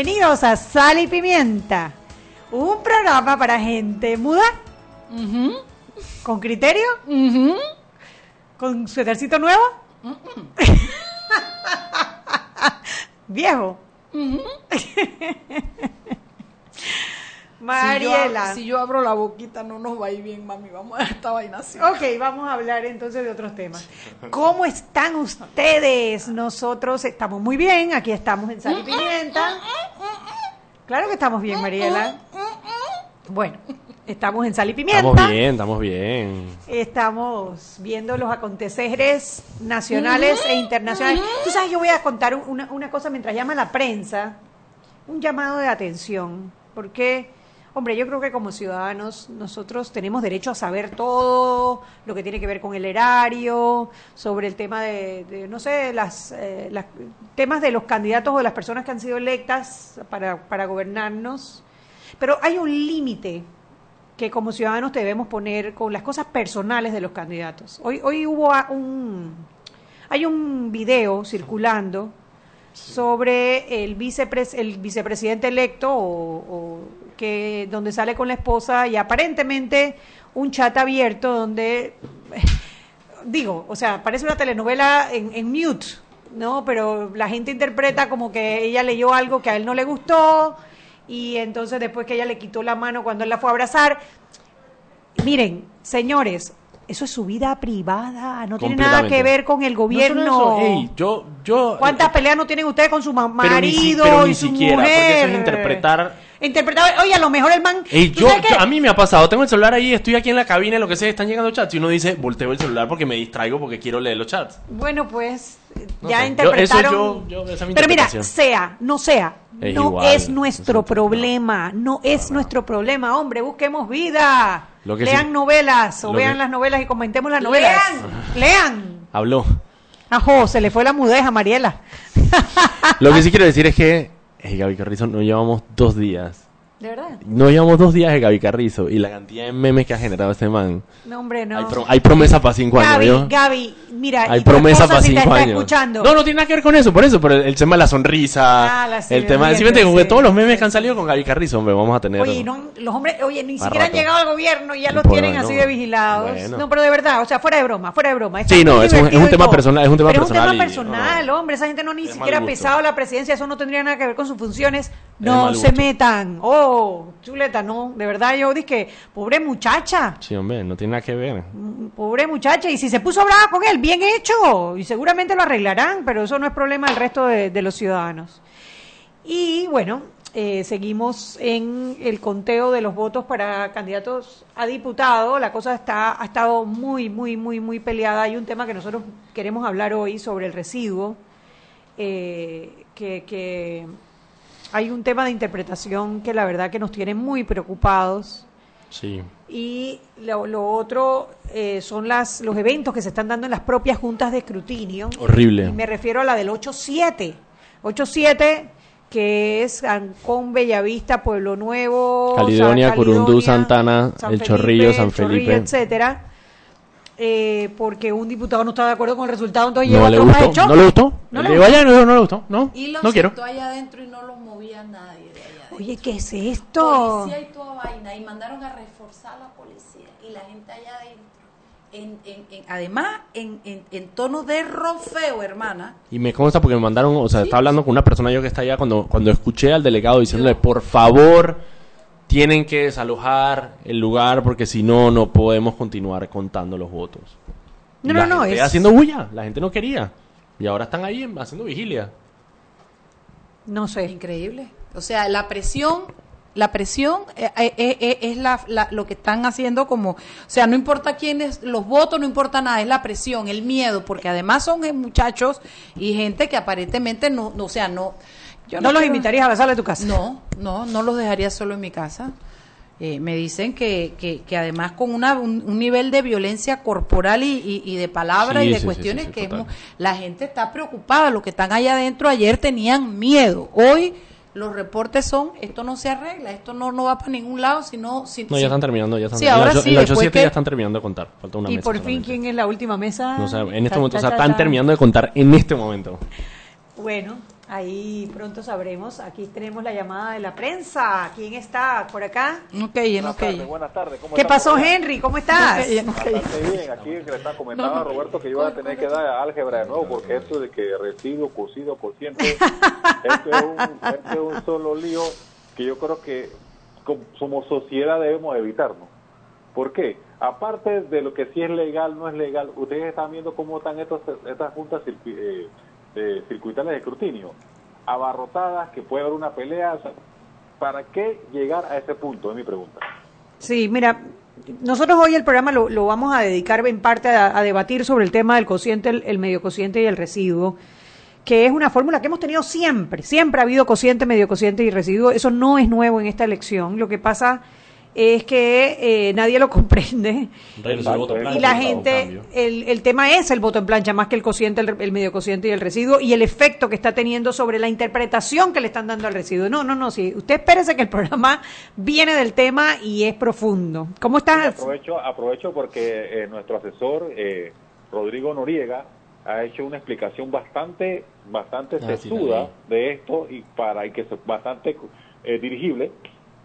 Bienvenidos a Sal y Pimienta, un programa para gente muda, con criterio, con suétercito nuevo, viejo. Mariela. Si yo, si yo abro la boquita no nos va a ir bien, mami. Vamos a esta vaina así. Ok, vamos a hablar entonces de otros temas. ¿Cómo están ustedes? Nosotros estamos muy bien, aquí estamos en Sal y Pimienta. Claro que estamos bien, Mariela. Bueno, estamos en Sal y Pimienta. Estamos bien, estamos bien. Estamos viendo los aconteceres nacionales e internacionales. Tú sabes, yo voy a contar una, una cosa mientras llama la prensa, un llamado de atención, porque, hombre, yo creo que como ciudadanos nosotros tenemos derecho a saber todo lo que tiene que ver con el erario, sobre el tema de, no sé, las, eh, las temas de los candidatos o de las personas que han sido electas para, para gobernarnos. Pero hay un límite que como ciudadanos debemos poner con las cosas personales de los candidatos. Hoy, hoy hubo un, hay un video circulando sobre el, vicepres, el vicepresidente electo o, que donde sale con la esposa y aparentemente un chat abierto donde digo, o sea, parece una telenovela en, en mute, ¿no? Pero la gente interpreta como que ella leyó algo que a él no le gustó y entonces después que ella le quitó la mano cuando él la fue a abrazar. Miren, señores, eso es su vida privada, no tiene nada que ver con el No gobierno. solo eso, ey, yo, yo, ¿Cuántas eh, peleas no tienen ustedes con su pero ni marido ni y su siquiera, mujer? porque eso es interpretar- Interpretar, oye, a lo mejor el man... a mí me ha pasado, tengo el celular ahí, estoy aquí en la cabina, y lo que sea, están llegando chats y uno dice, volteo el celular porque me distraigo porque quiero leer los chats. Bueno, pues No ya sé, yo- interpretaron. eso yo- yo- esa es mi Pero mira, sea, no sea, Es no igual, es nuestro problema, no, es nuestro problema, hombre, busquemos vida. Lo que Lean sí- novelas o lo vean que- las novelas y comentemos las novelas. Lean. Habló. Ajo, se le fue la mudez a Mariela. Lo que sí quiero decir es que, ey, Gaby Carrizo, nos llevamos dos días. ¿De verdad? Nos llevamos dos días de Gaby Carrizo y la cantidad de memes que ha generado este man. No, hombre, no. Hay, pro- hay promesa para cinco años, Gaby, ¿yo? Gaby, mira, Hay promesa para si cinco está años. escuchando. No, no tiene nada que ver con eso, por eso, pero el, el tema de la sonrisa, Ah, la el tema de sí. que todos los memes que han salido con Gaby Carrizo, hombre, vamos a tener. Oye, no, los hombres, oye, ni siquiera han llegado al gobierno y ya los tienen así no. de vigilados. Bueno. No, pero de verdad, o sea, fuera de broma, fuera de broma. Está Sí, no, es un- es tema personal- es un tema pero personal Es un tema y- personal, no, no. hombre, esa gente no ni siquiera ha pisado la presidencia, eso no tendría nada que ver con sus funciones. Es No se metan. Oh, chuleta, no, de verdad yo dije, pobre muchacha. Sí, hombre, no tiene nada que ver. Pobre muchacha, y si se puso brava con él, bien hecho, y seguramente lo arreglarán, pero eso no es problema del resto de, de los ciudadanos. Y bueno, eh, seguimos en el conteo de los votos para candidatos a diputado. La cosa está ha estado muy, muy, muy, muy peleada. Hay un tema que nosotros queremos hablar hoy sobre el residuo, eh, que, que hay un tema de interpretación que la verdad que nos tiene muy preocupados. Sí. Y lo, lo otro eh, son las, los eventos que se están dando en las propias juntas de escrutinio. Horrible. Y me refiero a la del 8-7. 8-7, que es Ancón, Bellavista, Pueblo Nuevo, Caledonia, Sa- Curundú, Santana, San El Felipe, Chorrillo, San Chorrillo, Felipe. etcétera. Eh, porque un diputado no está de acuerdo con el resultado, entonces No lleva le gustó, choque. no le gustó. No le gustó. "Vaya, no, no le gustó, no, Y los no quiero. sentó allá adentro y no los movía nadie de allá adentro. Oye, ¿qué es esto? Policía y toda vaina. Y mandaron a reforzar a la policía. Y la gente allá adentro. En, en, en- además, en, en, en tono de rofeo, hermana. Y me consta porque me mandaron, o sea, estaba hablando con una persona yo que está allá cuando, cuando escuché al delegado diciéndole, por favor, tienen que desalojar el lugar porque si no, no podemos continuar contando los votos. No, Y la no, no, gente es- haciendo bulla, la gente no quería. Y ahora están ahí haciendo vigilia. No sé. Increíble. O sea, la presión la presión eh, eh, eh, es la, la- lo que están haciendo como, o sea, no importa quiénes, los votos, no importa nada, es la presión, el miedo, porque además son eh, muchachos y gente que aparentemente no, no, o sea, no. Yo ¿No los quiero- invitarías a la sala de tu casa? No, no, no los dejaría solo en mi casa. Eh, me dicen que, que, que además con una, un, un nivel de violencia corporal y, y- y de palabras Sí, y de sí, cuestiones sí, sí, que es la gente está preocupada. Los que están allá adentro ayer tenían miedo. Hoy los reportes son, esto no se arregla, esto no, no va para ningún lado, sino... si- No, ya están terminando, ya están Sí, terminando. ahora En la ocho- sí, en la después 87 que- ya están terminando de contar. Falta una Y mesa por fin, solamente. ¿quién es la última mesa? No, o sea, en este Ta, momento, o ta, sea, están terminando de contar en este momento. Bueno, ahí pronto sabremos. Aquí tenemos la llamada de la prensa. ¿Quién está por acá? Ok, en Buenas ok. tardes, buenas tardes. ¿Cómo ¿Qué están pasó? Henry? ¿Cómo estás? Ok, en ok. Bastante bien, aquí le estaba comentando a Roberto que iba a tener que dar álgebra de nuevo porque esto de que residuo, cocido, cociente, esto es, un, esto es un solo lío que yo creo que como, como sociedad debemos evitarnos. ¿Por qué? Aparte de lo que sí es legal, no es legal, ustedes están viendo cómo están estos, estas juntas eh, circuitales de escrutinio, abarrotadas, que puede haber una pelea. ¿Para qué llegar a ese punto? Es mi pregunta. Sí, mira, nosotros hoy el programa lo, lo vamos a dedicar en parte a, a debatir sobre el tema del cociente, el, el medio cociente y el residuo, que es una fórmula que hemos tenido siempre. Siempre ha habido cociente, medio cociente y residuo. Eso no es nuevo en esta elección. Lo que pasa es que eh, nadie lo comprende. Voto en Y la gente, el, el tema es el voto en plancha, más que el cociente, el, el medio cociente y el residuo, y el efecto que está teniendo sobre la interpretación que le están dando al residuo. No, no, no, sí. Usted espérese que el programa viene del tema y es profundo. ¿Cómo estás? Aprovecho, aprovecho porque eh, nuestro asesor eh, Rodrigo Noriega ha hecho una explicación bastante, bastante Ah, sesuda de esto y para y que es bastante eh, dirigible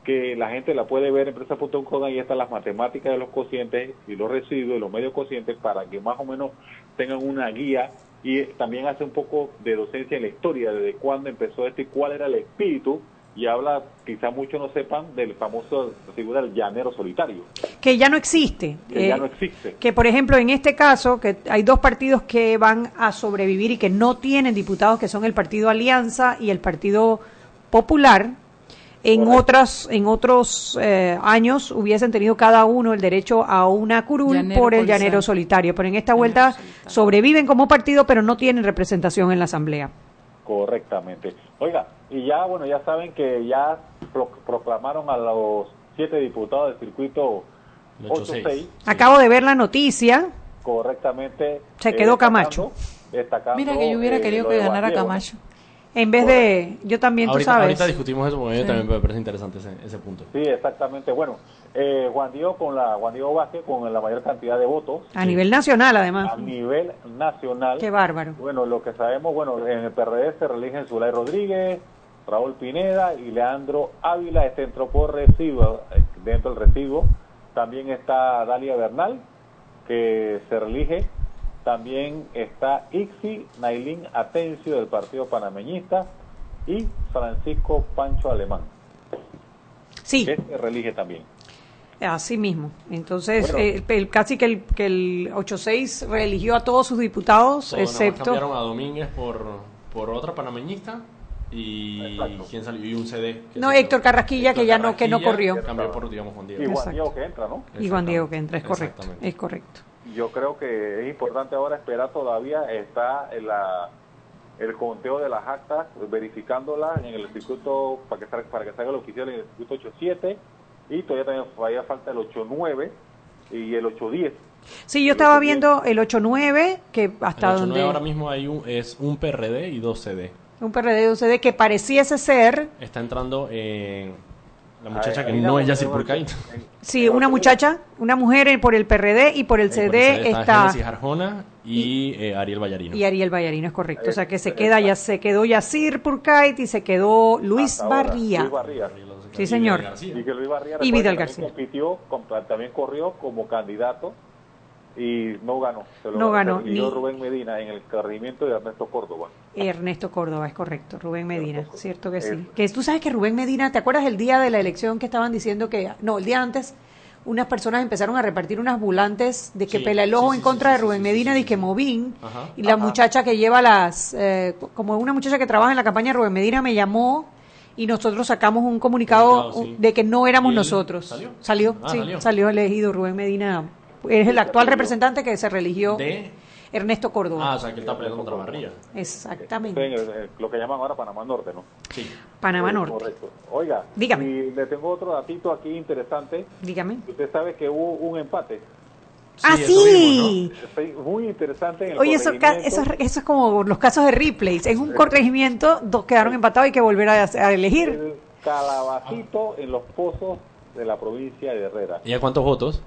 que la gente la puede ver en empresa.com ahí están las matemáticas de los cocientes y los residuos y los medios cocientes para que más o menos tengan una guía y también hace un poco de docencia en la historia desde cuándo empezó esto y cuál era el espíritu y habla, quizá muchos no sepan, del famoso figura del llanero solitario Que ya no existe. que ya Eh, no existe. que por ejemplo en este caso que hay dos partidos que van a sobrevivir y que no tienen diputados que son el partido Alianza y el partido Popular en Correcto. otras en otros eh, años hubiesen tenido cada uno el derecho a una curul Llanero por el policial. llanero solitario pero en esta vuelta sobreviven como partido pero no tienen representación en la asamblea Correctamente. Oiga, y ya, bueno, ya saben que ya pro- proclamaron a los siete diputados del circuito El 8-6. 8-6 acabo de ver la noticia correctamente. Se quedó destacando- Camacho. destacando, Mira que yo hubiera eh, querido que ganara. Camacho. En vez de yo también tú ahorita, sabes ahorita discutimos eso porque a mí también me parece interesante ese, ese punto. Sí, exactamente. Bueno, eh, Juan Diego con la Juan Diego Vázquez con la mayor cantidad de votos a nivel nacional además a nivel nacional. qué bárbaro Bueno, lo que sabemos, bueno, en el PRD se reeligen Zulay Rodríguez, Raúl Pineda y Leandro Ávila, este entró por eh, dentro del residuo. También está Dalia Bernal, que se reelige. También está Ixi Nailín Atencio del Partido Panameñista y Francisco Pancho Alemán, sí que se reelige también. Así mismo. Entonces, Bueno. eh, el- casi que el, que el 8-6 reeligió a todos sus diputados, Todos excepto... cambiaron a Domínguez por, por otra panameñista y quién salió y un CD. que No, Héctor. Carrasquilla, que ya no- que no corrió. Cambió por, digamos, Juan Diego. Y Juan. Diego que entra, ¿no? Y Juan Diego que entra, es correcto. Exactamente. Es correcto. Yo creo que es importante ahora esperar todavía, está en la, el conteo de las actas, verificándolas en el circuito, para que, salga- para que salga el oficial en el circuito 87, y todavía también todavía falta el 89 y el 810. Sí, yo estaba viendo el 8-9, que hasta En el 8-9 donde... ahora mismo hay un, es un PRD y dos CD. Un PRD, un CD que pareciese ser... Está entrando eh, la muchacha que no es Purkait. en- Sí, una 810. muchacha, una mujer eh, por el PRD y por el por el CD está... Arjona y, eh, Ariel Vallarino. Y Ariel Vallarino, es correcto. O sea que se queda, ya se quedó Yacir Purkait y se quedó Luis hasta ahora, Barría. Luis Barría. Sí, señor. Y que Luis Barría Y recuerda Vidal también García. compitió, también corrió como candidato y no ganó. Se lo No ganó, ni- Rubén Medina en el corregimiento de Ernesto Córdoba. Ernesto Córdoba, es correcto. Rubén Medina, cierto que sí. Que tú sabes que Rubén Medina, ¿te acuerdas el día de la elección que estaban diciendo que, no, el día antes, unas personas empezaron a repartir unas volantes de que Sí, pela el ojo sí, en sí, contra sí, de Rubén sí, Medina, sí. Movín, Ajá. y la Ajá. muchacha que lleva las, eh, como una muchacha que trabaja en la campaña de Rubén Medina me llamó y nosotros sacamos un comunicado Comunicado, sí. de que no éramos ¿Y él nosotros. salió? Salió, Ah, sí, salió. salió elegido Rubén Medina. Es el actual representante que se religió De... Ernesto Ah, Córdoba. o sea, que él está peleando contra Barría. Exactamente. En el- en lo que llaman ahora Panamá Norte, ¿no? Sí. Panamá Norte. Correcto. Oiga, Dígame. y le tengo otro datito aquí interesante. Dígame. Usted sabe que hubo un empate. ah, eso sí. Sí, Muy interesante en el Oye, eso, eso, es- eso es como los casos de replay. En un corregimiento, dos quedaron empatados y hay que volver a, a elegir. El calabacito en los pozos de la provincia de Herrera. ¿Y a cuántos votos?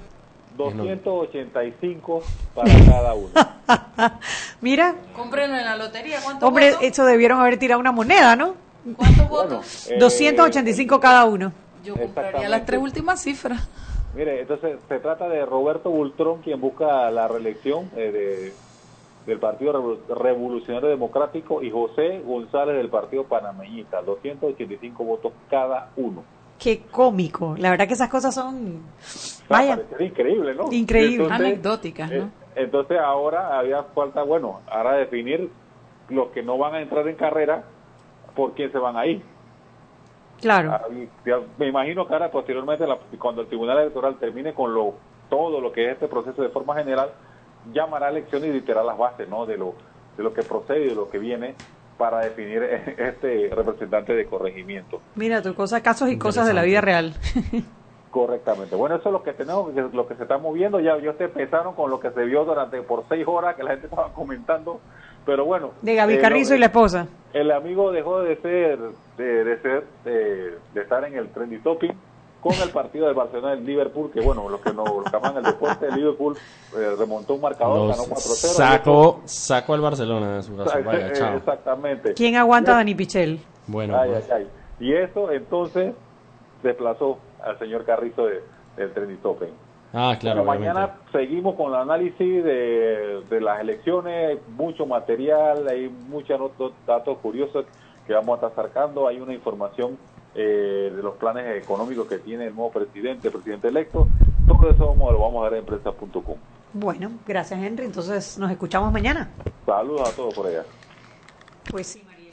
285 para cada uno. Mira, Cómprenlo en la lotería. ¿Cuántos hombre, votos? eso debieron haber tirado una moneda, ¿no? ¿Cuántos Bueno, votos? eh, 285 cada uno. Yo compraría las tres últimas cifras. Mire, entonces se trata de Roberto Bultrón, quien busca la reelección eh, de, del Partido Revo- Revolucionario Democrático, y José González del Partido Panameñista, 285 votos cada uno. Qué cómico. La verdad que esas cosas son... Sea, Vaya. increíble, ¿no? Increíble. Anecdóticas, ¿no? eh, entonces ahora había falta, bueno, ahora definir los que no van a entrar en carrera, por quién se van a ir. Claro. Ah, Me imagino que ahora posteriormente, la- cuando el Tribunal Electoral termine con lo todo lo que es este proceso de forma general, llamará a elecciones y dictará las bases ¿no? de, lo, de lo que procede y de lo que viene para definir este representante de corregimiento. Mira tu cosa, casos y cosas de la vida real. Correctamente. Bueno, eso es lo que tenemos, que- lo que se está moviendo. Ya ellos empezaron con lo que se vio durante por seis horas que la gente estaba comentando. Pero bueno. De Gaby eh, Carrizo y la esposa. el amigo dejó de ser de, de ser de, de estar en el trendy topping con el partido del Barcelona del Liverpool que bueno los que no los que aman el deporte el Liverpool eh, remontó un marcador ganó 4-0 Saco, saco al Barcelona de su casa. Vaya, Eh, chao. exactamente ¿Quién aguanta a Dani Pichel? Bueno, Ay, pues. ay, ay. y eso entonces desplazó al señor Carrizo de, del trendy topping Ah, claro, Bueno, obviamente. mañana seguimos con el análisis de, de las elecciones, hay mucho material, hay muchos otros datos curiosos que vamos a estar sacando, hay una información eh, de los planes económicos que tiene el nuevo presidente, el presidente electo, todo eso vamos, lo vamos a ver en prensa.com. Bueno, gracias Henry. Entonces nos escuchamos mañana. Saludos a todos por allá. Pues sí.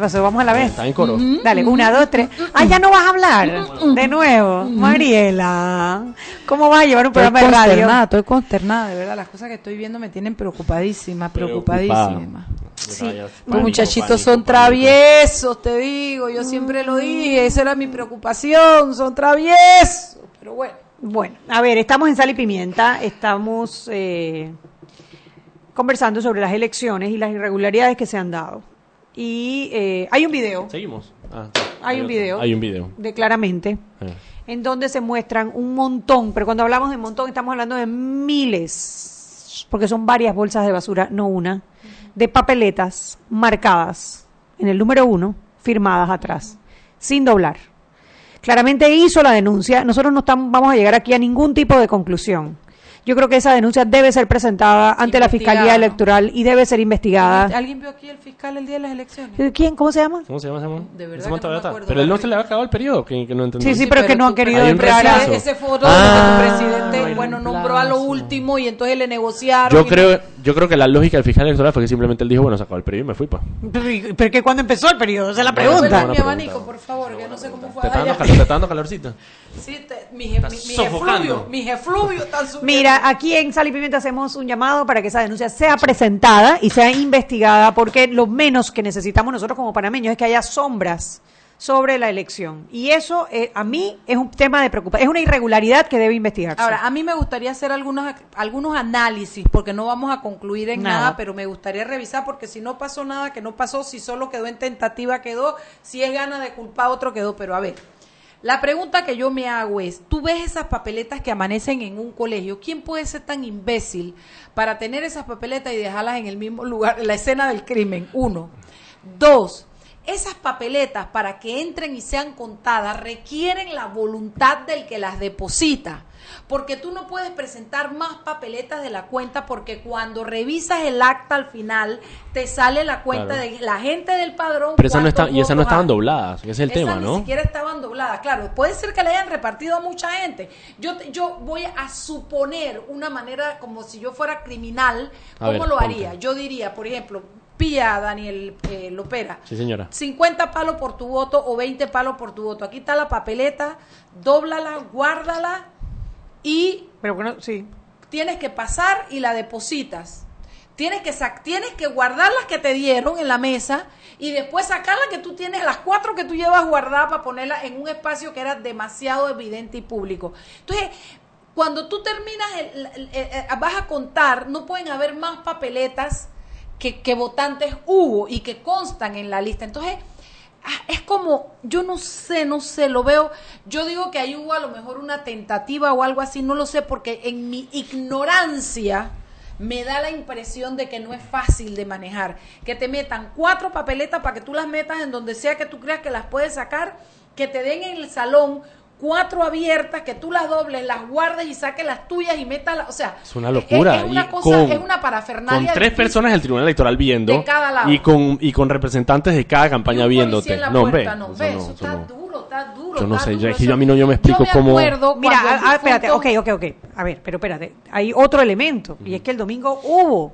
Vamos a la vez. Está en coro. Dale, una, dos, tres. Ah, ya no vas a hablar. De nuevo. Mariela, ¿cómo vas a llevar un Estoy programa de radio? consternada, estoy consternada, de verdad. Las cosas que estoy viendo me tienen preocupadísima, preocupadísima. Sí. Los muchachitos son traviesos, te digo, yo siempre lo dije, esa era mi preocupación, son traviesos. Pero bueno. Bueno, a ver, estamos en Sal y Pimienta, estamos eh, conversando sobre las elecciones y las irregularidades que se han dado. Y eh, hay un video, Seguimos. Ah, hay un otro. video, Hay un video. de claramente, Eh. en donde se muestran un montón, pero cuando hablamos de montón estamos hablando de miles, porque son varias bolsas de basura, no una, de papeletas marcadas en el número uno, firmadas atrás, sin doblar. Claramente hizo la denuncia, nosotros no estamos, vamos a llegar aquí a ningún tipo de conclusión. Yo creo que esa denuncia debe ser presentada ante la Fiscalía. Electoral y debe ser investigada. ¿Alguien vio aquí el fiscal el día de las elecciones? ¿Quién? ¿Cómo se llama? ¿Cómo se llama ese man? De verdad que no me acuerdo, Pero él no se le ha acabado el periodo, que, que no entendí. Sí, sí, pero que no ha querido receso. Ese foto Ah, de que tu presidente, bueno, nombró a lo último y entonces le negociaron. Yo creo, yo creo que la lógica del fiscal electoral fue que simplemente él dijo, bueno, se acabó el periodo y me fui, pues. Pero, pero que cuando empezó el periodo, esa es la Bueno, pregunta. buena mi abanico, por favor, que no sé cómo fue te está dando calorcito. Sí, te- mi, mi, mi sofocando. efluvio, mi efluvio están subiendo. Mira, aquí en Sal y Pimienta hacemos un llamado para que esa denuncia sea presentada y sea investigada, porque lo menos que necesitamos nosotros como panameños es que haya sombras sobre la elección. Y eso eh, a mí es un tema de preocupación, es una irregularidad que debe investigarse. Ahora, a mí me gustaría hacer algunos, algunos análisis, porque no vamos a concluir en Nada. nada. pero me gustaría revisar, porque si no pasó nada, que no pasó, si solo quedó en tentativa, quedó, si es gana de culpar, otro quedó. Pero a ver, la pregunta que yo me hago es, tú ves esas papeletas que amanecen en un colegio, ¿quién puede ser tan imbécil para tener esas papeletas y dejarlas en el mismo lugar, en la escena del crimen? Uno. Dos, esas papeletas para que entren y sean contadas requieren la voluntad del que las deposita. Porque tú no puedes presentar más papeletas de la cuenta porque cuando revisas el acta al final te sale la cuenta Claro. de la gente del padrón. Pero esas no están, y esas no estaban dobladas, ese es el Esas tema, ni ¿no? siquiera estaban dobladas, claro. Puede ser que le hayan repartido a mucha gente. Yo, yo voy a suponer una manera como si yo fuera criminal, ¿cómo ver, lo ponte. haría? Yo diría, por ejemplo, pilla Daniel eh, Lopera. Sí, señora. 50 palos por tu voto o 20 palos por tu voto. Aquí está la papeleta, dóblala, guárdala y Pero bueno, sí. tienes que pasar y la depositas. Tienes que, sac- tienes que guardar las que te dieron en la mesa y después sacar las que tú tienes, las cuatro que tú llevas guardadas para ponerlas en un espacio que era demasiado evidente y público. Entonces, cuando tú terminas, el- el- el- el- vas a contar, no pueden haber más papeletas que, que votantes hubo y que constan en la lista. Entonces, es como, yo no sé, no sé, lo veo, yo digo que ahí hubo a lo mejor una tentativa o algo así, no lo sé, porque en mi ignorancia me da la impresión de que no es fácil de manejar, que te metan cuatro papeletas para que tú las metas en donde sea que tú creas que las puedes sacar, que te den en el salón cuatro abiertas, que tú las dobles, las guardes y saques las tuyas y metas, las- o sea, Es una locura. Es, es una y cosa, con, es una parafernalia. con tres personas del Tribunal Electoral viendo De cada lado. y con y con representantes de cada campaña viéndote. policía en la No, puerta, no, eso ve, no, eso eso está no. duro, está duro. Yo no sé, duro, ya es que eso- yo a mí no yo me explico me cómo- Mira, ah, ah, espérate, ok, ok, ok. A ver, pero espérate. Hay otro elemento, y es que el domingo hubo,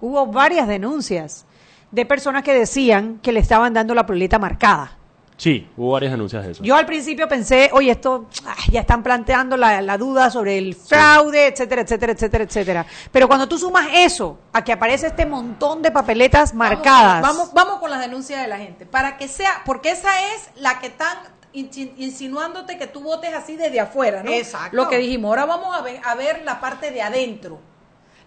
hubo varias denuncias de personas que decían que le estaban dando la proleta marcada. Sí, hubo varias denuncias de eso. Yo al principio pensé, oye, esto ya están planteando la, la duda sobre el fraude, etcétera, etcétera, etcétera, etcétera. Pero cuando tú sumas eso a que aparece este montón de papeletas marcadas, Vamos, vamos con las denuncias de la gente. Para que sea, porque esa es la que están insi- insinuándote que tú votes así desde afuera, ¿no? Exacto. Lo que dijimos, ahora vamos a ver, a ver la parte de adentro.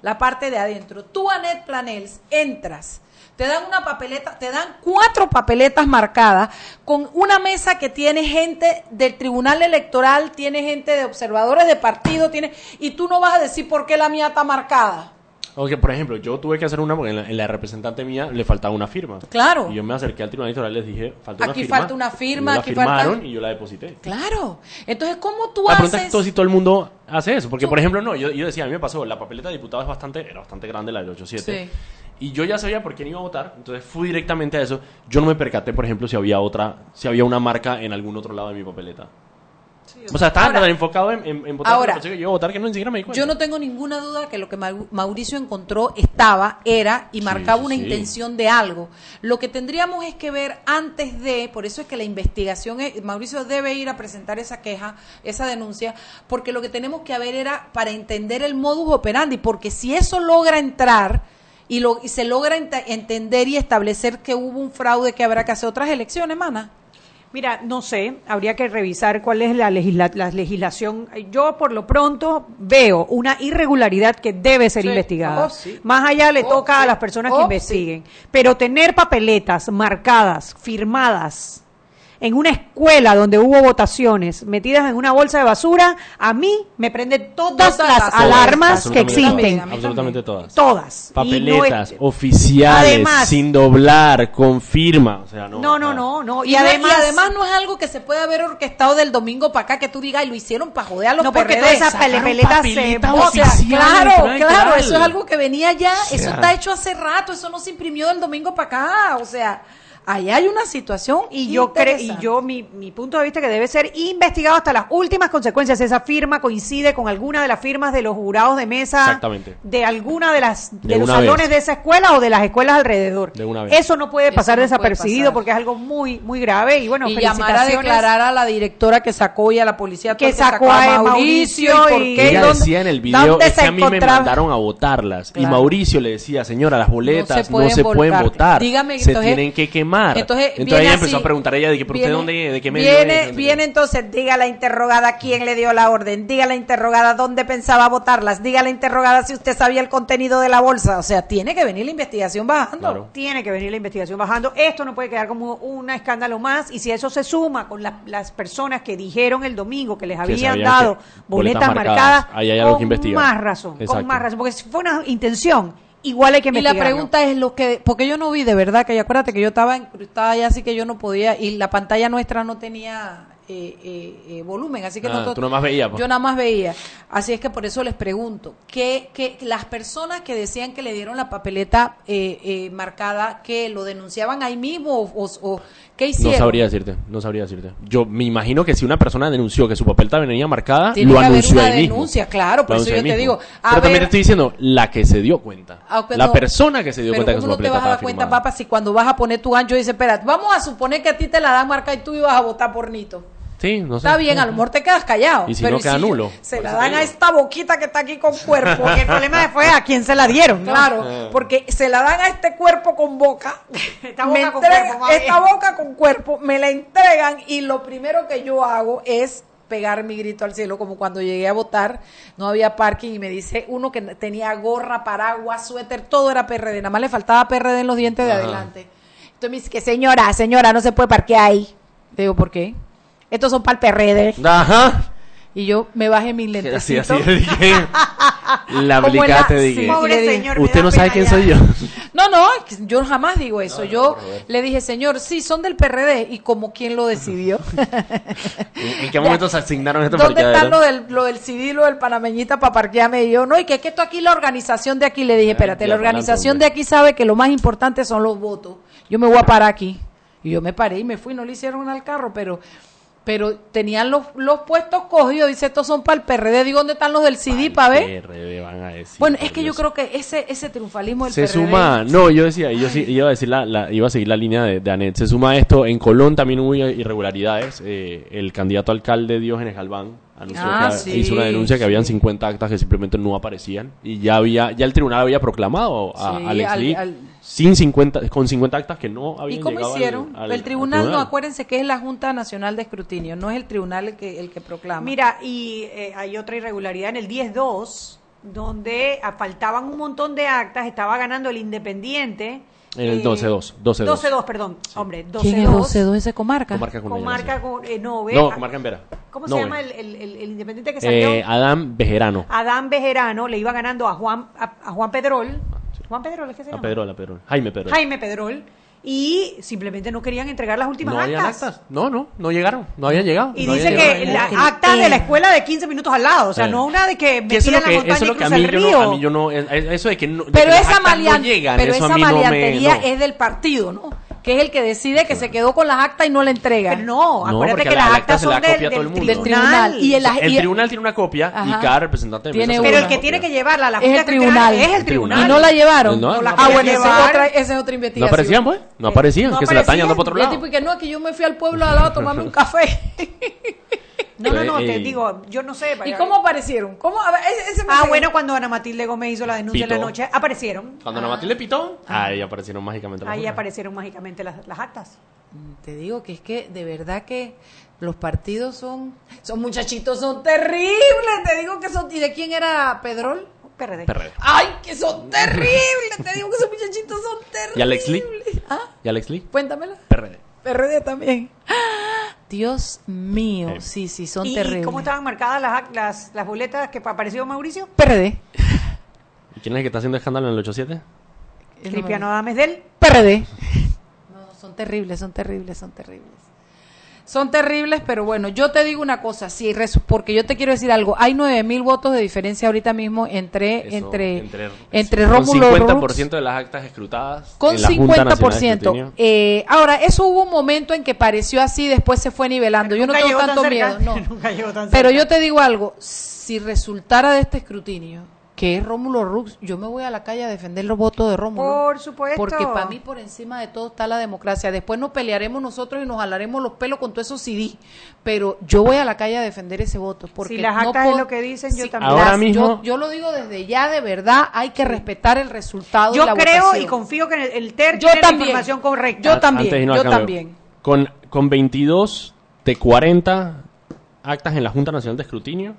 La parte de adentro. Tú, Anet Planels, entras. Te dan una papeleta, te dan cuatro papeletas marcadas con una mesa que tiene gente del Tribunal Electoral, tiene gente de observadores de partido, tiene y tú no vas a decir por qué la mía está marcada. Ok, por ejemplo, yo tuve que hacer una porque en la, en la representante mía le faltaba una firma. Claro. Y yo me acerqué al tribunal electoral y les dije, falta una Aquí firma. falta una firma, la aquí falta- firmaron y yo la deposité. Claro. Entonces, ¿cómo tú La pregunta es haces? todo si todo el mundo hace eso. Porque, por ejemplo, no, yo, yo decía, a mí me pasó, la papeleta de diputado es bastante, era bastante grande, la del 87. Sí. Y yo ya sabía por quién iba a votar, entonces fui directamente a eso. Yo no me percaté, por ejemplo, si había otra, si había una marca en algún otro lado de mi papeleta. o sea, estaba Ahora- tan enfocado en, en, en votar ahora, que yo iba a votar que no ni siquiera me di cuenta. Yo no tengo ninguna duda que lo que Mau- Mauricio encontró estaba, era y marcaba sí, una intención de algo. Lo que tendríamos es que ver antes de, por eso es que la investigación, es- Mauricio debe ir a presentar esa queja, esa denuncia, porque lo que tenemos que ver era para entender el modus operandi, porque si eso logra entrar y, lo, y se logra ent- entender y establecer que hubo un fraude, que habrá que hacer otras elecciones, mana. Mira, no sé, habría que revisar cuál es la, legisla- la legislación. Yo por lo pronto veo una irregularidad que debe ser Sí. investigada. Oh, sí. Más allá le Oh, toca sí. a las personas Oh, que investiguen. Pero tener papeletas marcadas, firmadas, en una escuela donde hubo votaciones metidas en una bolsa de basura, a mí me prende todas las alarmas que Absolutamente todas, existen. Absolutamente todas. Todas. No Papeletas es- oficiales, Además- sin doblar, con firma. O sea, no. No, no, no, no. Y, Y, además, además, no es algo que se puede haber orquestado del domingo para acá que tú digas y lo hicieron para joder a los No, porque todas esas papeletas se- claro, claro, eso es algo que venía ya, eso sea. está hecho hace rato, eso no se imprimió del domingo para acá, o sea, ahí hay una situación Y yo creo, y yo, mi, mi punto de vista que debe ser investigado hasta las últimas consecuencias. Esa firma coincide con alguna de las firmas de los jurados de mesa. Exactamente. De alguna de las, de, De los salones vez. de esa escuela o de las escuelas alrededor. De una vez. Eso no puede Eso pasar no puede desapercibido pasar. porque es algo muy, muy grave. Y bueno, y llamar a declarar a la directora que sacó y a la policía Que el sacó a Mauricio y por y- qué, Ella dónde- decía en el video, es que se a mí me mandaron a votarlas. Y. Mauricio le decía, señora, las boletas No se no pueden se pueden votar. votar. Dígame, se entonces- tienen que quemar. Entonces Entonces, ella así, empezó a preguntar a ella, de que, ¿pero usted viene- dónde, de qué medio viene, es? viene entonces, diga la interrogada quién le dio la orden, diga la interrogada dónde pensaba votarlas, diga la interrogada si usted sabía el contenido de la bolsa. O sea, tiene que venir la investigación bajando. Claro. Tiene que venir la investigación bajando. Esto no puede quedar como un escándalo más. Y si eso se suma con la- las personas que dijeron el domingo que les habían dado boletas, boletas marcadas, marcadas, ahí hay algo con que investigar. más razón, Exacto. con más razón. Porque fue una intención, igual hay que Y la pregunta es lo que, porque yo no vi de verdad, que acuérdate que yo estaba incrustada ya, así que yo no podía, y la pantalla nuestra no tenía eh, eh, eh, volumen, así que Ah, nosotros- tú nomás veías, pues. Yo nada más veía. Así es que por eso les pregunto, ¿qué, qué, las personas que decían que le dieron la papeleta eh, eh, marcada, que lo denunciaban ahí mismo o, o- o qué hicieron? No sabría decirte, no sabría decirte. Yo me imagino que si una persona denunció que su papeleta venía marcada, Tiene lo que haber anunció una ahí mismo. denuncia, claro, por Lo eso yo te mismo. digo, a Pero también ver- te estoy diciendo la que se dio cuenta. Ah, la no. persona que se dio Pero cuenta que su ¿cómo no te vas a dar estaba cuenta, firmada. papá, si cuando vas a poner tu gancho dice, espera, vamos a suponer que a ti te la dan marca y tú ibas a votar por Nito. Sí, no sé. Está bien, a lo mejor te quedas callado. Y si pero no, queda nulo. Se la dan a esta boquita que está aquí con cuerpo. Porque el problema fue a quién se la dieron. ¿no? Claro, Eh. porque se la dan a este cuerpo con boca. Esta Me boca con cuerpo, esta boca con cuerpo, me la entregan y lo primero que yo hago es pegar mi grito al cielo, como cuando llegué a votar, no había parking y me dice uno que tenía gorra, paraguas, suéter, todo era PRD, nada más le faltaba PRD en los dientes de Ajá. adelante. Entonces me dice que señora, señora, no se puede parquear ahí. Le digo, ¿por qué? Estos son para el PRD. Ajá. Y yo me bajé mis Así, lentecitos. así, dije. La aplicaste, sí, dije. Pobre señor, Usted no sabe quién soy yo. No, no, yo jamás digo eso. yo le dije, señor, sí, son del PRD. ¿Y como quién lo decidió? ¿En qué momento se asignaron estos ¿Dónde está lo del, lo del CD, lo del panameñita para parquearme? Y yo, no, y que es que esto aquí, la organización de aquí, le dije, espérate, la organización de aquí sabe que lo más importante son los votos. Yo me voy a parar aquí. Y yo me paré y me fui, no le hicieron al carro, pero pero tenían los, los puestos cogidos, dice, estos son para el PRD. Digo, ¿dónde están los del CD para ver? PRD van a decir, Bueno, es que yo creo que ese, ese triunfalismo del Se PRD... suma, no, yo decía, yo sí, iba a decir la, la- iba a seguir la línea de, de Anet. Se suma esto, en Colón también hubo irregularidades. Eh, el candidato alcalde Diógenes Galván anunció Ah, que sí, hizo una denuncia que habían sí. 50 actas que simplemente no aparecían y ya había ya el tribunal había proclamado a Sí, Alex al- Lee al- sin 50 con 50 actas que no ¿Y habían cómo llegado hicieron? al- el al tribunal, no, acuérdense que es la Junta Nacional de Escrutinio, no es el tribunal el que, el que proclama. Mira, y eh, hay otra irregularidad en el 10-2, donde faltaban un montón de actas, estaba ganando el Independiente. En el eh, 12-2, 12-2. 12-2, perdón, hombre, 12-2. ¿Quién es 12-2 ese comarca? Comarca con Comarca con, eh, no, ve, No, ah, Comarca en Vera. ¿Cómo No, se llama ve. el, el- el- el Independiente que salió? Eh, Adán Bejerano. Adán Bejerano le iba ganando a Juan, a, a Juan Pedrol. Juan Pedrol, ¿es que se A llama? Pedrol, a Pedrol. Jaime Pedrol. Jaime Pedrol. Y simplemente no querían entregar las últimas no actas. actas. No, no, no llegaron. No habían llegado. Y no dice que llegado. la acta de la escuela de 15 minutos al lado, o sea, no una de que en lo la que, montaña eso es y lo que a cruza mí, el yo río. no, a mí yo no, eh, eso de que, no, de pero que las esa, actas llegan, pero esa me... maleantería es del partido, ¿no? Que es el que decide que se quedó con las actas y no la entrega. Pero no, No, acuérdate que la- las la actas acta se la son del, copia todo el del mundo. del tribunal. Y el, O sea, el y- tribunal tiene una copia Ajá. y cada representante de Tiene mesa una. Pero el que tiene que llevarla, la es el Junta tribunal. es el tribunal. Y no la llevaron. No, No la ah, bueno, esa es, otra, esa es otra No investigación. aparecían, pues. No aparecían, No que se la están aparecían. yendo por otro Y el lado. tipo que no, que yo me fui al pueblo al lado a tomarme un café. No, no, no, te Ey. digo, yo no sé. ¿Y cómo aparecieron? ¿Cómo? A ver, ese- ese me Ah, bueno, cuando Ana Matilde Gómez hizo la denuncia en la Pitó. noche, aparecieron. Cuando Ana Matilde pitó, ahí aparecieron mágicamente las Ahí aparecieron mágicamente las, las actas. Te digo que es que de verdad que los partidos son, son muchachitos, son terribles. Te digo que son. ¿Y de quién era Pedrol? PRD. PRD. ¡Ay, que son terribles! Te digo que esos muchachitos son terribles. ¿Y Alex Lee? ¿Ah? ¿Y Alex Lee? Cuéntamela. PRD. PRD también. Dios mío, Eh. sí, sí, son ¿Y, y terribles. cómo estaban marcadas las, ac- las, las boletas que apareció Mauricio? PRD. ¿Y quién es el que está haciendo escándalo en el 87? Cristiano Adames del PRD. No, son terribles, son terribles, son terribles. Son terribles, pero bueno, yo te digo una cosa, sí, res- porque yo te quiero decir algo. Hay nueve mil votos de diferencia ahorita mismo entre Eso, entre entre, entre, Rómulo Con Rux 50% de las actas escrutadas. con en la Junta Nacional de 50%. Escrutinio. Eh, ahora, eso hubo un momento en que pareció así, después se fue nivelando. Yo no tengo tanto cerca. miedo, no. Nunca llegó tan Pero yo te digo algo, si resultara de este escrutinio que es Rómulo Rux, yo me voy a la calle a defender los votos de Rómulo. Por supuesto. Porque para mí por encima de todo está la democracia. Después nos pelearemos nosotros y nos jalaremos los pelos con todo eso CD. Pero yo voy a la calle a defender ese voto. Porque Si las no actas es lo que dicen, yo también. Ahora las- mismo- Yo, yo lo digo desde ya, de verdad, hay que respetar el resultado Yo de la creo votación. y confío que el, el TER Yo tiene también. la información correcta. Yo también, yo cambio, también. Con, con 22 de 40 actas en la Junta Nacional de Escrutinio,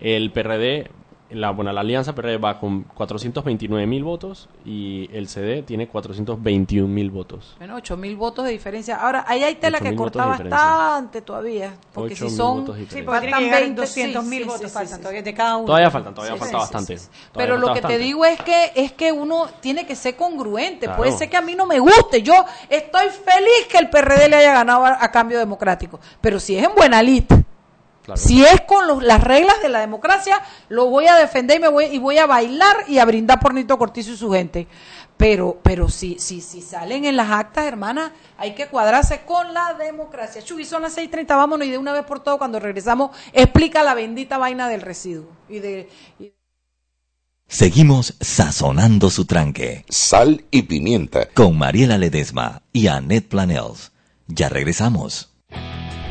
el PRD, la, bueno, la alianza PRD va con 429 mil votos y el CD tiene 421 mil votos. Bueno, 8 mil votos de diferencia. Ahora, ahí hay tela que 8.000 votos corta bastante todavía. Porque si 8.000 son. Sí, porque faltan llegar 20, 200 mil sí, sí, votos sí, faltan sí, todavía de cada uno. Todavía faltan, todavía Sí, falta sí, bastante. sí, sí. Todavía Pero lo que te digo es que es que uno tiene que ser congruente. Claro. Puede ser que a mí no me guste. Yo estoy feliz que el PRD le haya ganado a, a cambio democrático. Pero si es en buena lid, Claro. si es con los- las reglas de la democracia, lo voy a defender y me voy y voy a bailar y a brindar por Nito Cortizo y su gente. Pero, pero si, si, si salen en las actas, hermana, hay que cuadrarse con la democracia. Chuy, son las 6.30, vámonos y de una vez por todo, cuando regresamos, explica la bendita vaina del residuo. Y de, y- Seguimos sazonando su tranque. Sal y pimienta. Con Mariela Ledesma y Annette Planels. Ya regresamos.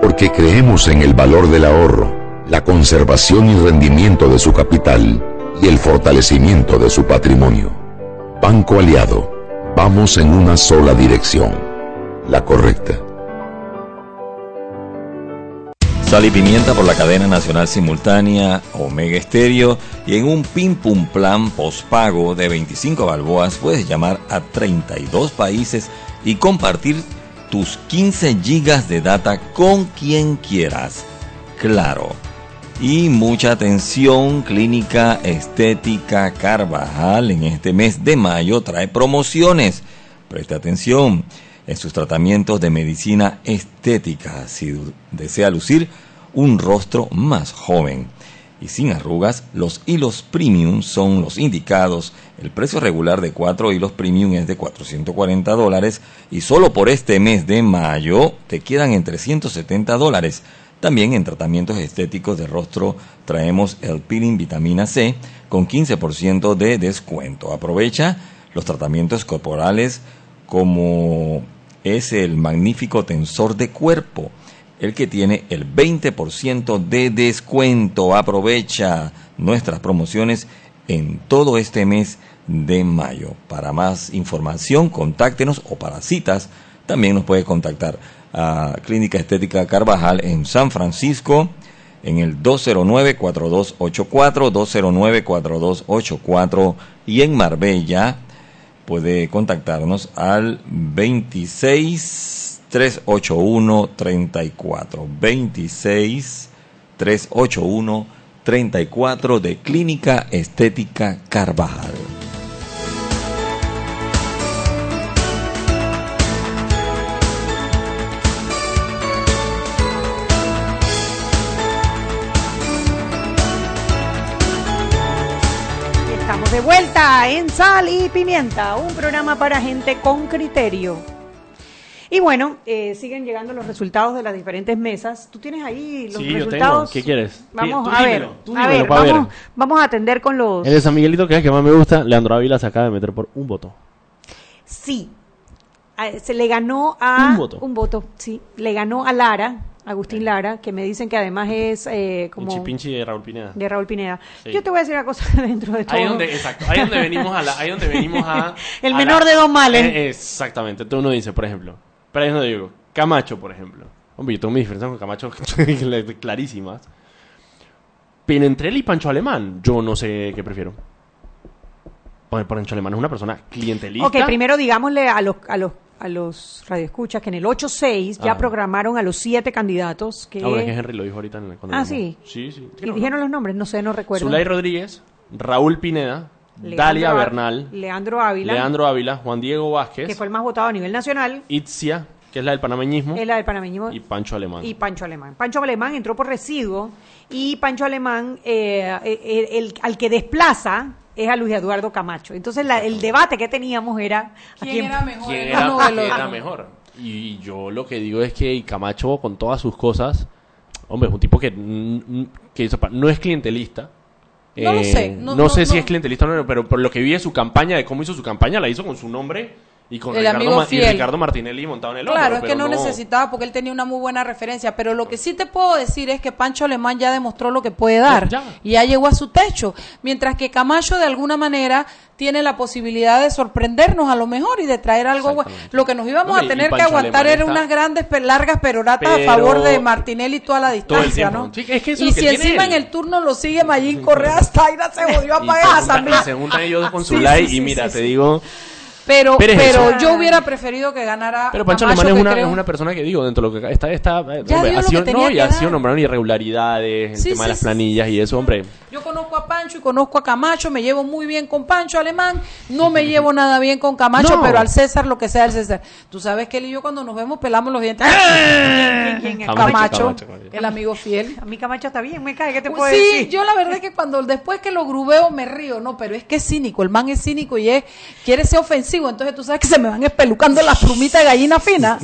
porque creemos en el valor del ahorro, la conservación y rendimiento de su capital y el fortalecimiento de su patrimonio. Banco Aliado, vamos en una sola dirección, la correcta. Sal y pimienta por la cadena nacional simultánea Omega Estéreo y en un pim pum plan postpago de 25 balboas puedes llamar a 32 países y compartir tus 15 gigas de data con quien quieras. Claro. Y mucha atención, Clínica Estética Carvajal en este mes de mayo trae promociones. Preste atención en sus tratamientos de medicina estética si desea lucir un rostro más joven y sin arrugas, los hilos premium son los indicados. El precio regular de 4 hilos premium es de 440 dólares y solo por este mes de mayo te quedan en 370 dólares. También en tratamientos estéticos de rostro traemos el peeling vitamina C con 15% de descuento. Aprovecha los tratamientos corporales como es el magnífico tensor de cuerpo, el que tiene el 20% de descuento. Aprovecha nuestras promociones en todo este mes de mayo. Para más información, contáctenos o para citas, también nos puede contactar a Clínica Estética Carvajal en San Francisco en el 209-4284, 209-4284 y en Marbella puede contactarnos al 26 381 34 26 381 34 de Clínica Estética Carvajal. Estamos de vuelta en Sal y Pimienta, un programa para gente con criterio. Y bueno, eh, siguen llegando los resultados de las diferentes mesas. ¿Tú tienes ahí los Sí, yo tengo. resultados? ¿Qué quieres? Vamos Tú a ver, dímelo, a ver, vamos, a atender con los... El de San Miguelito, que es el que más me gusta, Leandro Ávila se acaba de meter por un voto. Sí, se le ganó a... Un voto. sí. Le ganó a Lara, Agustín Lara, que me dicen que además es eh, como... Pinchi Pinchi de Raúl Pineda. De Raúl Pineda. Sí. Yo te voy a decir una cosa dentro de todo. Ahí donde, exacto, ahí donde venimos a la, ahí donde venimos a El a menor la- de dos males. Eh, exactamente, tú uno dice, por ejemplo, pero ahí es donde digo, Camacho, por ejemplo. Hombre, yo tengo mis diferencias con Camacho clarísimas. Pinentrel y Pancho Alemán, yo no sé qué prefiero. Pancho Alemán es una persona clientelista. Ok, primero digámosle a los, a los, a los radioescuchas que en el 8-6 ya Ah. programaron a los siete candidatos que... Ah, bueno, es que Henry lo dijo ahorita en el- cuando Ah, sí. Sí, sí. ¿Y dijeron los nombres? No sé, no recuerdo. Zulay Rodríguez, Raúl Pineda, Leandro Dalia Bernal, Leandro Ávila, Leandro Ávila, Juan Diego Vázquez, que fue el más votado a nivel nacional, Itzia, que es la del panameñismo, es la del panameñismo, y Pancho Alemán. y Pancho Alemán. Pancho Alemán entró por residuo y Pancho Alemán, eh, eh, el, al que desplaza es a Luis Eduardo Camacho. Entonces la- el debate que teníamos era... ¿a ¿Quién era mejor? Y yo lo que digo es que Camacho, con todas sus cosas, hombre, es un tipo que, no es clientelista. Eh, No lo sé, no- no- sé si es clientelista o no, pero por lo que vi de su campaña, de cómo hizo su campaña, la hizo con su nombre y con El Ricardo, amigo y fiel. Ricardo Martinelli montado en el Claro, hombro, es que no, necesitaba porque él tenía una muy buena referencia. Pero lo que sí te puedo decir es que Pancho Alemán ya demostró lo que puede dar. Ya. Y ya llegó a su techo. Mientras que Camacho, de alguna manera, tiene la posibilidad de sorprendernos a lo mejor y de traer algo bueno. Lo que nos íbamos a tener que aguantar Alemán era unas grandes, largas peroratas Pero- a favor de Martinelli toda la distancia. ¿no? Sí, es que eso y si encima él. en el turno lo sigue Mayín Correa, Zaira se volvió a pagar a y se juntan ellos con Zulay sí, y mira, te digo... Pero, Pero es pero eso. yo hubiera preferido que ganara. Pero Pancho Camacho, Alemán es una, creo- es una persona que digo, dentro de lo que está, está Ya hombre, dio ha lo sido, que tenía no, y ha sido nombrado irregularidades, el Sí, tema sí, de las sí, planillas y eso, hombre. Yo conozco a Pancho y conozco a Camacho, me llevo muy bien con Pancho Alemán, no me llevo nada bien con Camacho, No. pero al César lo que sea el César. Tú sabes que él y yo cuando nos vemos pelamos los dientes. ¿Quién, quién es? Camacho, Camacho, Camacho. el amigo fiel. A mí Camacho está bien, me cae, ¿qué te puedo Sí, decir? yo la verdad es que cuando después que lo grubeo me río, no, pero es que es cínico, el man es cínico y es quiere ser ofensivo, entonces tú sabes que se me van espelucando las plumitas de gallina fina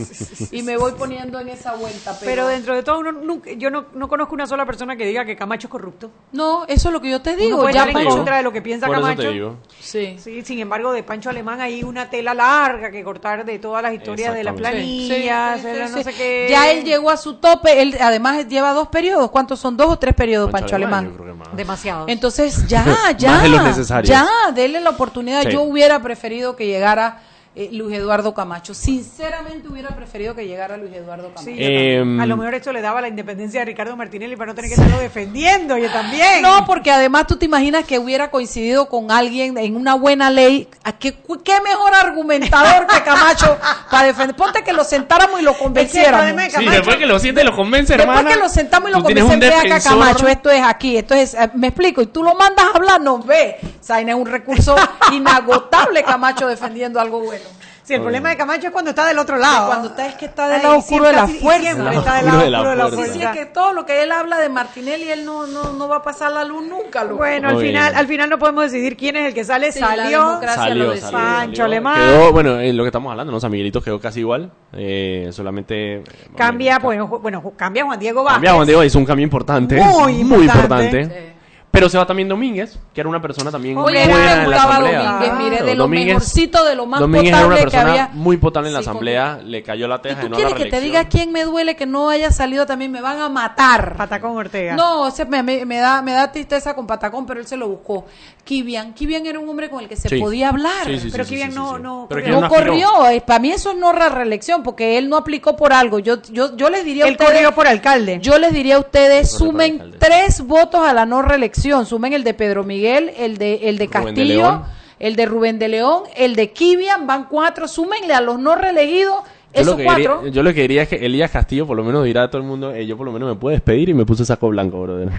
y me voy poniendo en esa vuelta, pero, Pero dentro de todo, uno nunca- yo no, no conozco una sola persona que diga que Camacho es corrupto. no, eso es lo que yo te Uno digo, puede ya estar en Pancho- contra de lo que piensa Por eso Camacho. te digo. Sí. Sí, sin embargo, de Pancho Alemán hay una tela larga que cortar de todas las historias de las planillas, Sí, sí, de la sí, no sí. sé qué. Ya él llegó a su tope, él además lleva dos periodos, ¿cuántos son? Dos o tres periodos, Pancho, Alemán. que más. Demasiado. Entonces, ya, ya. Más de los necesarios. Ya, denle la oportunidad. Sí. Yo hubiera preferido que llegara eh, Luis Eduardo Camacho. Sinceramente hubiera preferido que llegara Luis Eduardo Camacho. Sí, Eh, a lo mejor esto le daba la independencia a Ricardo Martinelli para no tener que estarlo defendiendo, yo también. No, porque además tú te imaginas que hubiera coincidido con alguien en una buena ley. ¿A qué, qué mejor argumentador que Camacho para defender? Ponte que lo sentáramos y lo convenciéramos. problema de Sí, Camacho- después que lo siente, lo convence, Después hermana. que lo sentamos y lo convencemos, un ve acá. Camacho, esto es aquí, esto es, eh, me explico, y tú lo mandas a hablar, no ve. O sea, es un recurso inagotable Camacho defendiendo algo bueno. Sí, el problema de Camacho es cuando está del otro lado. cuando está es que está del Ay, lado oscuro de la fuerza. siempre está del lado de la oscuro de la fuerza. Sí, fuerza. sí, es que todo lo que él habla de Martinelli, él no, no, no va a pasar la luz nunca. loco. Bueno, al Muy final, al final no podemos decidir quién es el que sale. Sí, salió. Salió, lo salió. Pancho salió. Alemán. Quedó, bueno, en lo que estamos hablando, ¿no? San Miguelito quedó casi igual. Eh, solamente. Cambia, bueno, pues, bueno, cambia Juan Diego Vázquez. Cambia Juan Diego, hizo un cambio importante. Muy importante. importante. Pero se va también Domínguez, que era una persona también Oye, Oye, buena en la asamblea. Domínguez, mire, de lo Domínguez- mejorcito, de lo más Domínguez era una potable que había. muy potable en la Sí, asamblea, le cayó la ¿Y teja de tú no la quieres que te diga quién me duele que no haya salido también? Me van a matar. Patacón Ortega. No, ese me, me- me da, me da tristeza con Patacón, pero él se lo buscó. Kivian, Kivian era un hombre con el que se Sí. podía hablar. Sí, sí, sí, Pero sí, Kivian sí, no- sí. no Pero No aspiró. corrió, eh, para mí eso no es reelección, porque él no aplicó por algo. Yo, yo, yo les diría a Él ustedes, corrió por alcalde. yo les diría a ustedes, sumen tres votos a la no reelección, sumen el de Pedro Miguel, el de, el de Castillo, el de Rubén de León, el de Kivian, van cuatro, súmenle a los no reelegidos, Yo esos lo, que quería, cuatro. yo lo que quería es que Elías Castillo por lo menos dirá a todo el mundo, eh, yo por lo menos me puedo despedir y me puse saco blanco, brother.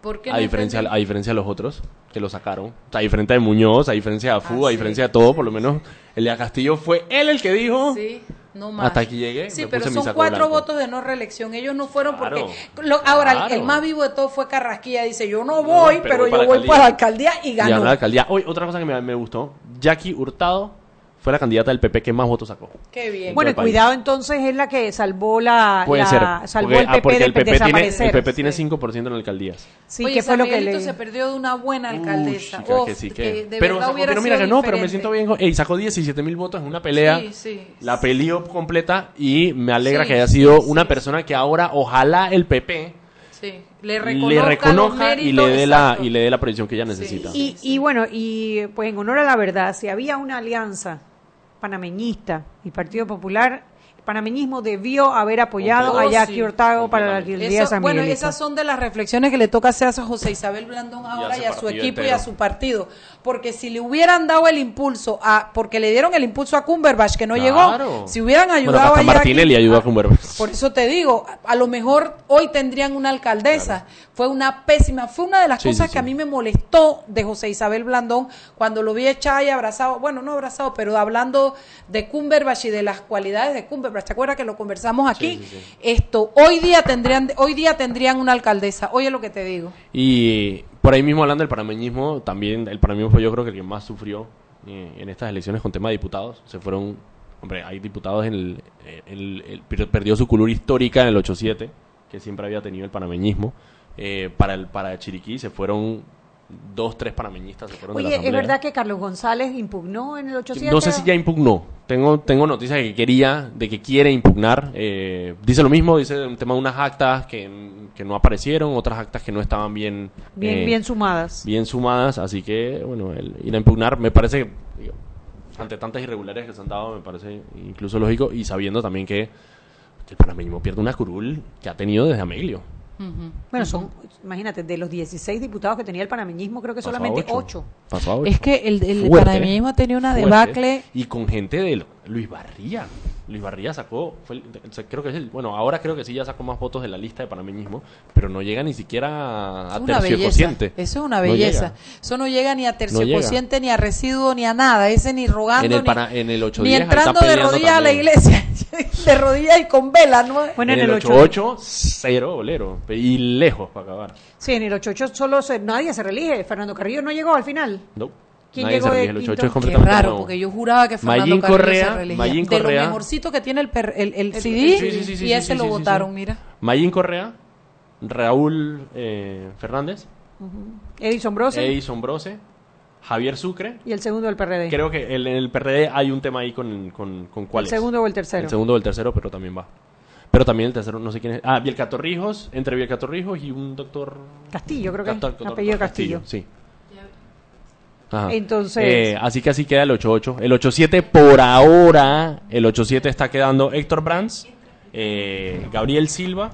¿Por qué A no diferencia, entendí? a diferencia de los otros que lo sacaron. O sea, a diferencia de Muñoz, a diferencia de Afu, Ah, a sí. diferencia de todo, por lo menos Elías Castillo fue él el que dijo. Sí, no más. Hasta aquí llegué, Sí, pero son cuatro blanco. votos de no reelección. Ellos no fueron Claro, porque. lo- ahora, el- claro. el más vivo de todos fue Carrasquilla. Dice: Yo no voy, No, pero, yo voy para la alcaldía y Y ganó. ganó la alcaldía. Hoy, otra cosa que me, me gustó, Jackie Hurtado fue la candidata del PP que más votos sacó. Qué bien. Bueno, cuidado entonces es la que salvó la, Puede la- ser. salvó porque, el PP ah, porque de el PP tiene, desaparecer. el PP tiene 5% en alcaldías. Sí, Oye, que fue lo que le se perdió de una buena alcaldesa. Uy, chica, Uf, que sí, que que... de pero, verdad hubiera pero mira sido que no, pero me diferente. siento bien. Ey, sacó 17 mil votos en una pelea. Sí, sí. La peleó completa y me alegra Sí, que haya sí, sido sí, una sí. persona que ahora ojalá el PP Sí. Le reconozca, le reconozca y le méritos, dé la y le dé la proyección que ella necesita. Y, y bueno, y pues en honor a la verdad, si había una alianza panameñista y Partido Popular, el panameñismo debió haber apoyado Oh, a Jackie sí. Hurtado para la alcaldía de San bueno, esas son de las reflexiones que le toca hacer a José Isabel Blandón ahora y a su equipo y a su partido. Porque si le hubieran dado el impulso a, porque le dieron el impulso a Cumberbatch que no Claro. llegó, si hubieran Bueno, ayudado hasta a Jackie- Martinelli ayudó a Cumberbatch. Por eso te digo, a, lo mejor hoy tendrían una alcaldesa. Fue una pésima, fue una de las Sí, cosas sí, que a mí me molestó de José Isabel Blandón cuando lo vi echado y abrazado, bueno, no abrazado, pero hablando de Cumberbatch y de las cualidades de Cumberbatch. ¿Te acuerdas que lo conversamos aquí? Sí, sí, sí. Esto, hoy día tendrían, hoy día tendrían una alcaldesa. Oye lo que te digo. Y por ahí mismo hablando del panameñismo, también el panameñismo fue yo creo que el que más sufrió eh, en estas elecciones con tema de diputados. Se fueron, hombre, hay diputados en el, el- el- per- perdió su color histórica en el 8-7, que siempre había tenido el panameñismo. Eh, para el para Chiriquí se fueron dos, tres panameñistas se fueron de la Oye, ¿es verdad que Carlos González impugnó en el 800? No sé si ya impugnó. Tengo, tengo noticias de que quería, de que quiere impugnar. Eh, dice lo mismo, dice un tema de unas actas que, que no aparecieron, otras actas que no estaban bien, Bien, eh, bien sumadas. bien sumadas. Así que, bueno, el ir a impugnar me parece, digo, ante tantas irregularidades que se han dado, me parece incluso lógico. Y sabiendo también que, que el panameñismo pierde una curul que ha tenido desde Bueno, son, imagínate, de los 16 diputados que tenía el panameñismo, creo que Pasó solamente ocho. 8. Pasó a ocho. Es que el, el Fuerte, panameñismo ha tenido una debacle. Y con gente de Luis Barría. Luis Barriga sacó, fue el- o sea, creo que es el, bueno, ahora creo que sí ya sacó más votos de la lista de panameñismo, pero no llega ni siquiera a tercio belleza. cociente. Eso es una belleza. Eso no llega ni a tercio No cociente, ni a residuo, ni a nada. Ese ni rogando, En el, ni, pana- en el 8 ni entrando de rodillas a la iglesia. de rodillas y con vela, ¿no? Bueno, en, el 8-8, cero bolero. Y lejos para acabar. Sí, en el 88 solo se- nadie se reelige. Fernando Carrillo no llegó al final. No. ¿Quién Nadie llegó se de. El 8-8 quinto? es Qué completamente raro, nuevo. porque yo juraba que Fernando Mayín Carrillo Correa- se reelegía. Mayín de Correa- lo mejorcito que tiene el, per- el, el CD Sí, sí, sí, sí, y ese sí, lo sí, sí, votaron, sí. mira. Mayín Correa, Raúl eh, Fernández, Edison Brose Edison Brose, Javier Sucre. y el segundo del PRD. Creo que el- en el PRD hay un tema ahí con, con, con cuál el es. segundo o el tercero. El segundo o el tercero, pero también va. Pero también el tercero, no sé quién es. Ah, Bielca Torrijos, entre Bielca Torrijos y un doctor... Castillo, creo que es. Doctor- doctor Apellido Castillo. Sí. Ajá. Entonces- Eh, así que así queda el 8-8. El 8-7 por ahora, el 8-7 está quedando Héctor Brands, eh, Gabriel Silva,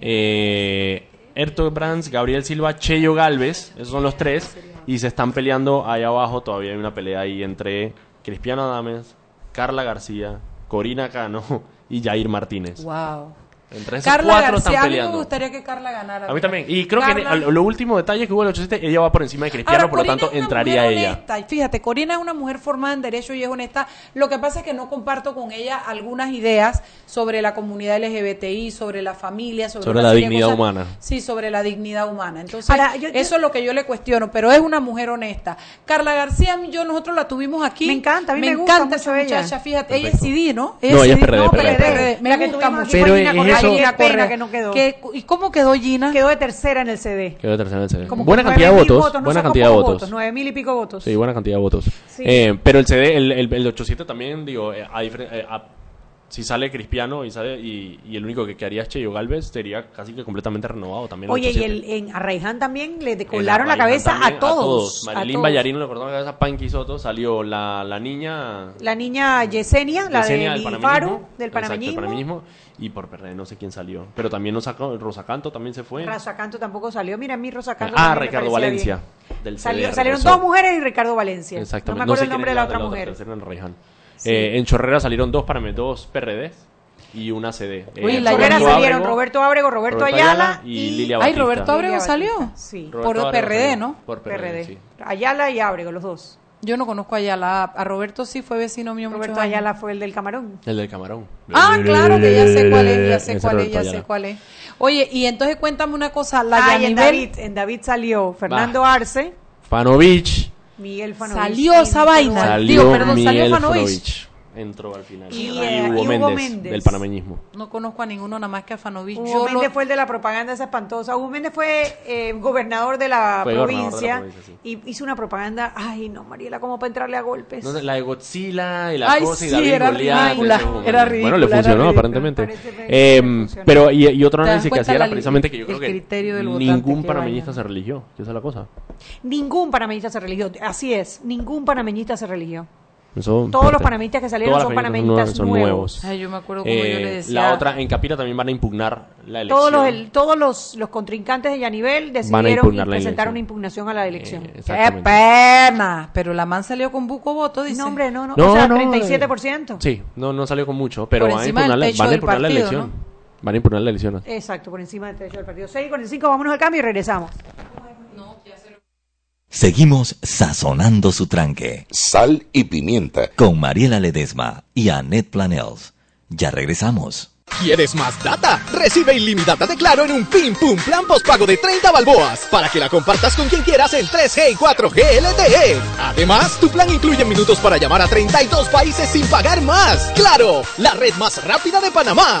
eh, Héctor Brands, Gabriel Silva, Cheyo Galvez, esos son los tres, y se están peleando ahí abajo, todavía hay una pelea ahí entre Cristiano Adames, Carla García, Corina Cano y Jair Martínez. Wow. Entre esos Carla cuatro García, están a mí me peleando. gustaría que Carla ganara. A mí también. Y creo que lo, lo último detalle que hubo en el 8-7, ella va por encima de Cristiano, Ahora, por lo Corina tanto es una entraría mujer ella. honesta. Y Fíjate, Corina es una mujer formada en derecho y es honesta. Lo que pasa es que no comparto con ella algunas ideas sobre la comunidad LGBTI, sobre la familia, sobre, Sobre la dignidad cosas. humana. Sí, sobre la dignidad humana. Entonces, Ahora, yo- yo- eso es lo que yo le cuestiono, pero es una mujer honesta. Carla García, yo nosotros la tuvimos aquí. Me encanta, a mí me gusta encanta mucho esa ella. muchacha, fíjate, ella es. CD, ¿no? No, ella es CD. PRD, No, PRD. PRD. Me La que gusta tuvimos mucho. aquí fue Pero Gina es Correa, eso- Gina Correa. Que no quedó. ¿Qué- ¿Y cómo quedó Gina? Quedó de tercera en el CD. Quedó tercera en el CD. Como buena cantidad de 9.000 votos. no buena cantidad de votos. Nueve mil y pico votos. Sí, buena cantidad de votos. Sí. Eh, pero el CD, el, el, el 8-7 también, digo, eh, a eh, a- si sale Cristiano y, sale, y, y el único que quedaría es Cheyo Galvez, sería casi que completamente renovado también. Oye, y 8-7. el, en Arraiján también le decolaron la cabeza también, a todos. a todos. Ballarín le cortaron la cabeza a Panky Soto, salió la, la niña... La niña Yesenia, la Yesenia del del panameñismo. del Exacto, panameñismo. Y por PRD no sé quién salió. Pero también nos sacó, Rosa Canto también se fue. Rosa Canto tampoco salió. Mira, a mí Rosa Canto ah, Ricardo Valencia. Del Salió- CDR, salieron dos mujeres y Ricardo Valencia. Exactamente. No me acuerdo sé el nombre es de la, otra mujer. Eh, en Chorrera salieron dos para dos PRDs y una CD. Eh, Uy, la Chorrera Roberto salieron Ábrego, Roberto Ábrego, Roberto, Roberto Ayala, Ayala y Lilia Ay, Batista. Roberto Ábrego Lilia salió. Sí. Roberto Por PRD, salió. ¿no? Por PRD, PRD. sí. Ayala y Ábrego, los dos. Yo no conozco a Ayala. A Roberto sí fue vecino mío Roberto muchos años. Ayala fue el del Camarón. El del Camarón. Ah, claro que ya sé cuál es, ya sé cuál es, Roberto ya sé cuál es. Oye, y entonces cuéntame una cosa, la Ah, y en David, en David salió Fernando Arce, Fanovich. Miguel Fanovich. Salió esa vaina. Salió Digo, perdón, salió. Fanovich. Entró al final. Y, Y, eh, Hugo, y Hugo Méndez, Méndez. del panameñismo. No conozco a ninguno nada más que a Fanovich. Hugo Yo Méndez lo- fue el de la propaganda esa espantosa. Hugo Méndez fue eh, gobernador de la Fue provincia, de la provincia, y hizo una propaganda. Ay, no, Mariela, ¿cómo para entrarle a golpes? No la de Godzilla y la Ay, cosa y sí, David era ridícula, Bueno, le funcionó ridícula. aparentemente. Eh, funcionó. pero, y, y otro ¿Te das análisis que hacía era precisamente que yo el creo que criterio del votante, ningún panameñista se religió, esa es la cosa. Ningún panameñista se religió. Así es, ningún panameñista se religió. Eso, Todos los parte. panameñistas que salieron Todas son las panameñistas son nuevos. Ay, yo me acuerdo como yo Eh, le decía. La otra, en Capira también van a impugnar la elección. Todos los, el- todos los, los contrincantes de Yanivel Van a decidieron y la elección. una impugnación a la elección. Eh, ¡Qué pena! Pero la man salió con buco voto, dice. no, hombre, no, no. No, o sea, no, 37%. Sí, no, no salió con mucho, pero van a impugnar, la, van a impugnar la partido, elección. Van a impugnar la elección. Exacto, por encima del techo del partido. 6 con el 5, vámonos al cambio y regresamos. Seguimos sazonando su tranque. Sal y pimienta. Con Mariela Ledesma y Annette Planels. Ya regresamos. ¿Quieres más data? Recibe ilimitada de Claro en un Pim Pum Plan postpago de 30 balboas para que la compartas con quien quieras en 3G y 4G LTE. Además, tu plan incluye minutos para llamar a 32 países sin pagar más. ¡Claro! La red más rápida de Panamá.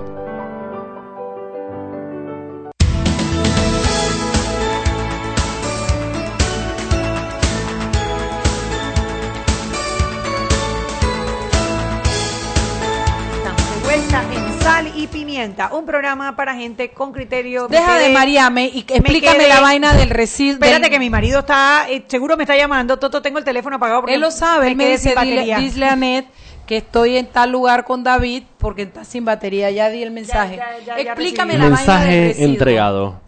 Programa para gente con criterio. Deja de Mariame y explícame la vaina del residuo. Espérate que mi marido está, eh, seguro me está llamando. Toto, tengo el teléfono apagado porque él lo sabe. Él me dice, dile, a Net que estoy en tal lugar con David porque está sin batería. Ya di el mensaje. explícame la vaina del residuo. entregado.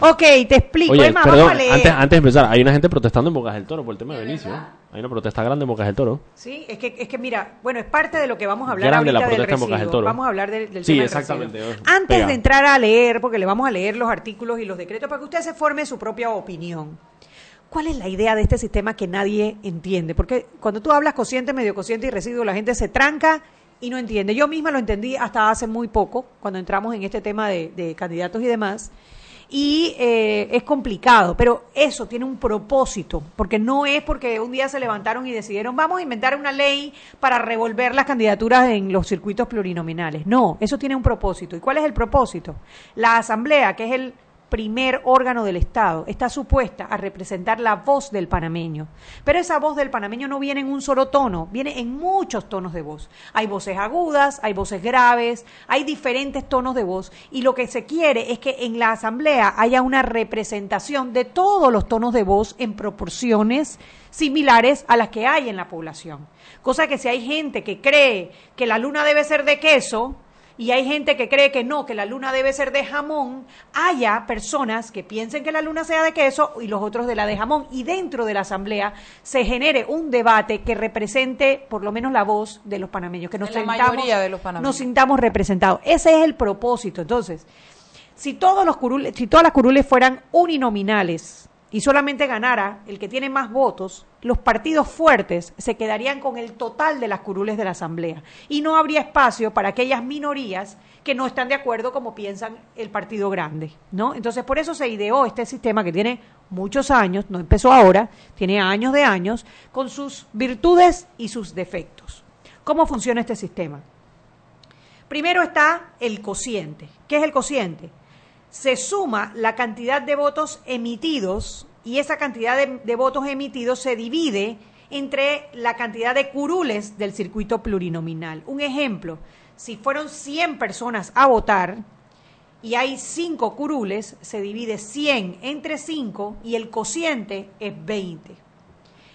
Ok, te explico. Oye, perdón, antes, antes de empezar, hay una gente protestando en Bocas del Toro por el tema de Benicio. Hay una protesta grande en Bocas del Toro. Sí, es que, es que mira, bueno, es parte de lo que vamos a hablar grande ahorita la protesta del en Bocas del Toro. Vamos a hablar del, del sí, exactamente. Antes de entrar a leer, porque le vamos a leer los artículos y los decretos para que usted se forme su propia opinión. ¿Cuál es la idea de este sistema que nadie entiende? Porque cuando tú hablas cociente, medio cociente y residuo, la gente se tranca y no entiende. Yo misma lo entendí hasta hace muy poco, cuando entramos en este tema de, de candidatos y demás y eh, es complicado, pero eso tiene un propósito, porque no es porque un día se levantaron y decidieron vamos a inventar una ley para revolver las candidaturas en los circuitos plurinominales. No, eso tiene un propósito. ¿Y cuál es el propósito? La asamblea, que es el primer órgano del Estado, está supuesta a representar la voz del panameño. Pero esa voz del panameño no viene en un solo tono, viene en muchos tonos de voz. Hay voces agudas, hay voces graves, hay diferentes tonos de voz y lo que se quiere es que en la asamblea haya una representación de todos los tonos de voz en proporciones similares a las que hay en la población. Cosa que si hay gente que cree que la luna debe ser de queso, y hay gente que cree que no, que la luna debe ser de jamón, haya personas que piensen que la luna sea de queso y los otros de la de jamón. Y dentro de la asamblea se genere un debate que represente por lo menos la voz de los panameños, que nos, sintamos, de los nos sintamos representados. Ese es el propósito. Entonces, si todos los curules, si todas las curules fueran uninominales, y solamente ganara el que tiene más votos, los partidos fuertes se quedarían con el total de las curules de la Asamblea y no habría espacio para aquellas minorías que no están de acuerdo como piensan el partido grande, ¿no? Entonces, por eso se ideó este sistema que tiene muchos años, no empezó ahora, tiene años de años, con sus virtudes y sus defectos. ¿Cómo funciona este sistema? Primero está el cociente. ¿Qué es el cociente? Se suma la cantidad de votos emitidos y esa cantidad de, votos emitidos se divide entre la cantidad de curules del circuito plurinominal. Un ejemplo, si fueron 100 personas a votar y hay 5 curules, se divide 100 entre 5 y el cociente es 20.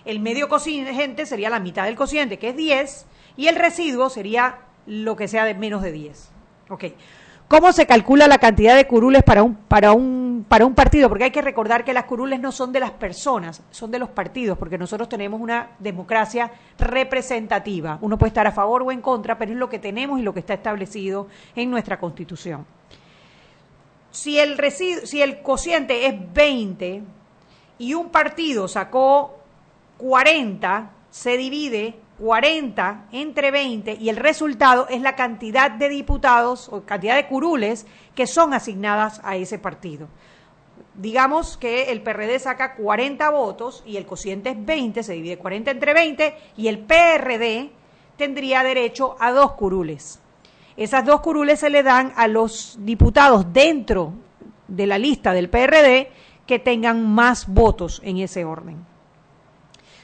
El medio cociente sería la mitad del cociente, que es 10, y el residuo sería lo que sea de menos de 10. Okay. ¿Cómo se calcula la cantidad de curules para un, para, un, para un partido? Porque hay que recordar que las curules no son de las personas, son de los partidos, porque nosotros tenemos una democracia representativa. Uno puede estar a favor o en contra, pero es lo que tenemos y lo que está establecido en nuestra Constitución. Si el, si el cociente es 20 y un partido sacó 40, se divide 40 entre 20 y el resultado es la cantidad de diputados o cantidad de curules que son asignadas a ese partido. Digamos que el PRD saca 40 votos y el cociente es 20, se divide 40 entre 20 y el PRD tendría derecho a dos curules. Esas dos curules se le dan a los diputados dentro de la lista del PRD que tengan más votos en ese orden.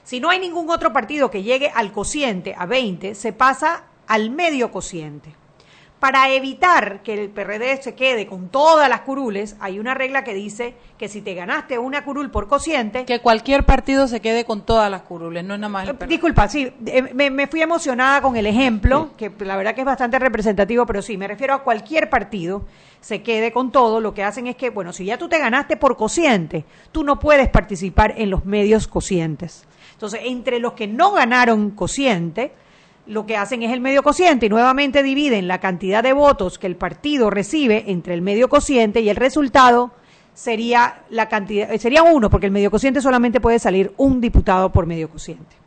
Si no hay ningún otro partido que llegue al cociente a 20, se pasa al medio cociente. Para evitar que el PRD se quede con todas las curules, hay una regla que dice que si te ganaste una curul por cociente... Que cualquier partido se quede con todas las curules, no es nada más el PRD. Disculpa, sí, eh, me, me fui emocionada con el ejemplo, que la verdad que es bastante representativo, pero sí, me refiero a cualquier partido se quede con todo, lo que hacen es que, bueno, si ya tú te ganaste por cociente, tú no puedes participar en los medios cocientes. Entonces, entre los que no ganaron cociente, lo que hacen es el medio cociente y nuevamente dividen la cantidad de votos que el partido recibe entre el medio cociente y el resultado sería la cantidad eh, sería uno porque el medio cociente solamente puede salir un diputado por medio cociente.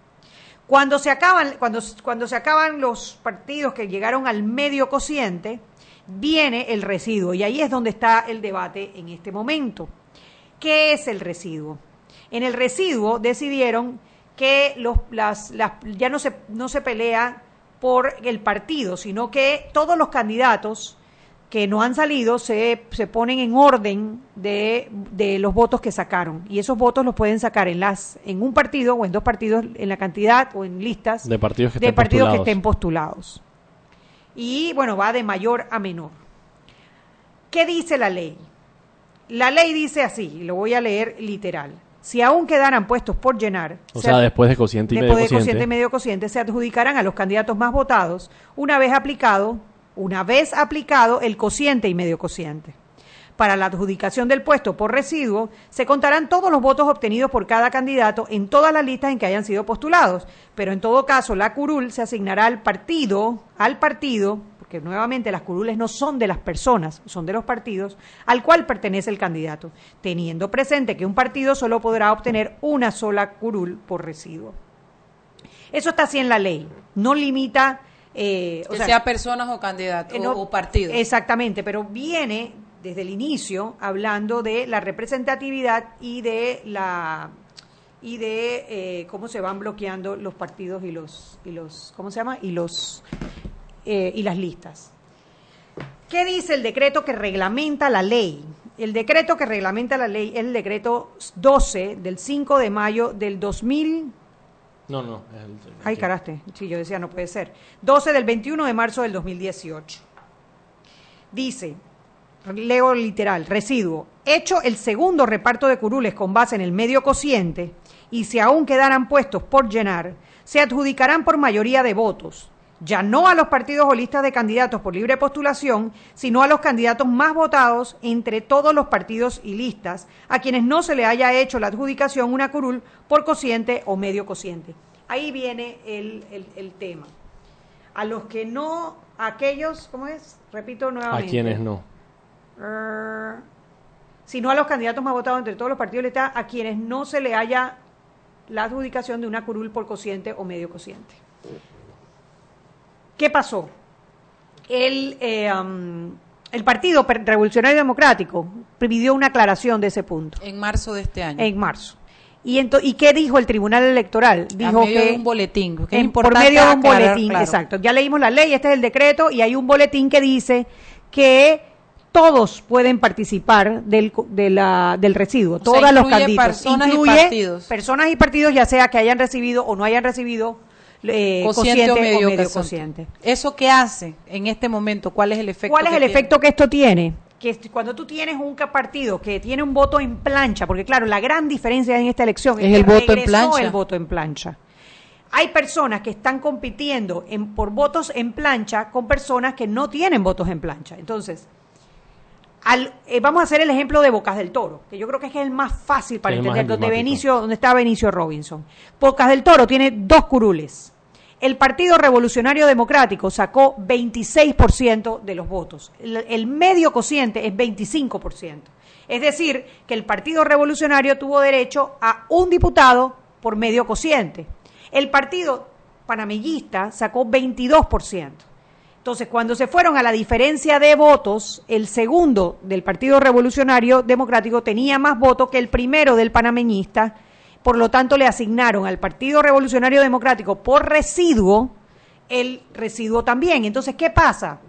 Cuando se acaban cuando cuando se acaban los partidos que llegaron al medio cociente viene el residuo y ahí es donde está el debate en este momento. ¿Qué es el residuo? En el residuo decidieron que los, las, las, ya no se, no se pelea por el partido, sino que todos los candidatos que no han salido se, se ponen en orden de, de, los votos que sacaron. Y esos votos los pueden sacar en, las, en un partido o en dos partidos, en la cantidad o en listas de partidos que, de estén, partidos postulados. que estén postulados. Y bueno, va de mayor a menor. ¿Qué dice la ley? La ley dice así, lo voy a leer literal si aún quedaran puestos por llenar, o sea, después de cociente y después medio de cociente y medio cociente, se adjudicarán a los candidatos más votados una vez aplicado, una vez aplicado el cociente y medio cociente. Para la adjudicación del puesto por residuo, se contarán todos los votos obtenidos por cada candidato en todas las listas en que hayan sido postulados, pero en todo caso la curul se asignará al partido, al partido, que nuevamente las curules no son de las personas, son de los partidos, al cual pertenece el candidato, teniendo presente que un partido solo podrá obtener una sola curul por residuo. Eso está así en la ley, no limita... Eh, que o sea, sea, personas o candidatos eh, no, o partidos. Exactamente, pero viene desde el inicio hablando de la representatividad y de la y de eh, cómo se van bloqueando los partidos y los y los cómo se llama y los eh, y las listas. ¿Qué dice el decreto que reglamenta la ley? El decreto que reglamenta la ley es el decreto 12 del 5 de mayo del 2000. No, no. Es el, Ay, caraste. Sí, yo decía, no puede ser. 12 del 21 de marzo del 2018. Dice, leo literal, residuo. Hecho el segundo reparto de curules con base en el medio cociente y si aún quedaran puestos por llenar, se adjudicarán por mayoría de votos ya no a los partidos o listas de candidatos por libre postulación, sino a los candidatos más votados entre todos los partidos y listas, a quienes no se le haya hecho la adjudicación una curul por cociente o medio cociente. Ahí viene el, el, el tema. A los que no, a aquellos, ¿cómo es? Repito nuevamente. A quienes no. Uh, sino a los candidatos más votados entre todos los partidos y listas, a quienes no se le haya la adjudicación de una curul por cociente o medio cociente. ¿Qué pasó? El, eh, um, el Partido Revolucionario Democrático pidió una aclaración de ese punto. En marzo de este año. En marzo. ¿Y, ¿Y qué dijo el Tribunal Electoral? Dijo A medio que de un boletín. Que en, por medio de un aclarar, boletín, claro. exacto. Ya leímos la ley, este es el decreto, y hay un boletín que dice que todos pueden participar del, de la, del residuo, sea, los candidatos. Personas incluye y partidos. personas y partidos, ya sea que hayan recibido o no hayan recibido eh, cociente, cociente, o medio, o medio cociente. cociente. ¿Eso qué hace en este momento? ¿Cuál es el efecto? ¿Cuál es que el tiene? efecto que esto tiene? Que cuando tú tienes un partido que tiene un voto en plancha, porque claro, la gran diferencia en esta elección es, es el que voto en plancha. el voto en plancha. Hay personas que están compitiendo en, por votos en plancha con personas que no tienen votos en plancha. Entonces, al, eh, vamos a hacer el ejemplo de Bocas del Toro, que yo creo que es el más fácil para El entender, donde. Benicio, donde está Benicio Robinson. Bocas del Toro tiene dos curules. El Partido Revolucionario Democrático sacó 26% de los votos. El, el medio cociente es 25%. Es decir, que el Partido Revolucionario tuvo derecho a un diputado por medio cociente. El Partido panameñista sacó 22%. Entonces, cuando se fueron a la diferencia de votos, el segundo del Partido Revolucionario Democrático tenía más votos que el primero del panameñista, por lo tanto le asignaron al Partido Revolucionario Democrático por residuo el residuo también. Entonces, ¿qué pasa?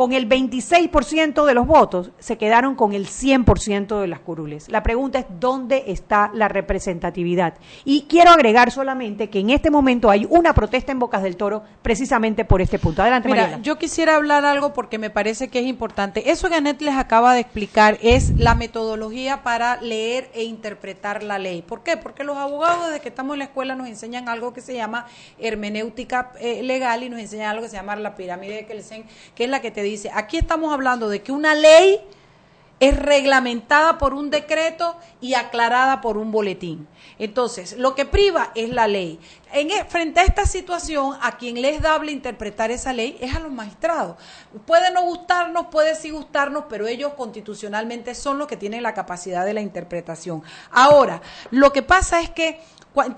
Con el 26% de los votos, se quedaron con el 100% de las curules. La pregunta es, ¿dónde está la representatividad? Y quiero agregar solamente que en este momento hay una protesta en Bocas del Toro precisamente por este punto. Adelante, Mira, yo quisiera hablar algo porque me parece que es importante. Eso que Anet les acaba de explicar es la metodología para leer e interpretar la ley. ¿Por qué? Porque los abogados desde que estamos en la escuela nos enseñan algo que se llama hermenéutica eh, legal y nos enseñan algo que se llama la pirámide de Kelsen, que es la que te dice, aquí estamos hablando de que una ley es reglamentada por un decreto y aclarada por un boletín. Entonces, lo que priva es la ley. En, e, frente a esta situación, a quien le es dable interpretar esa ley es a los magistrados. Puede no gustarnos, puede sí gustarnos, pero ellos constitucionalmente son los que tienen la capacidad de la interpretación. Ahora, lo que pasa es que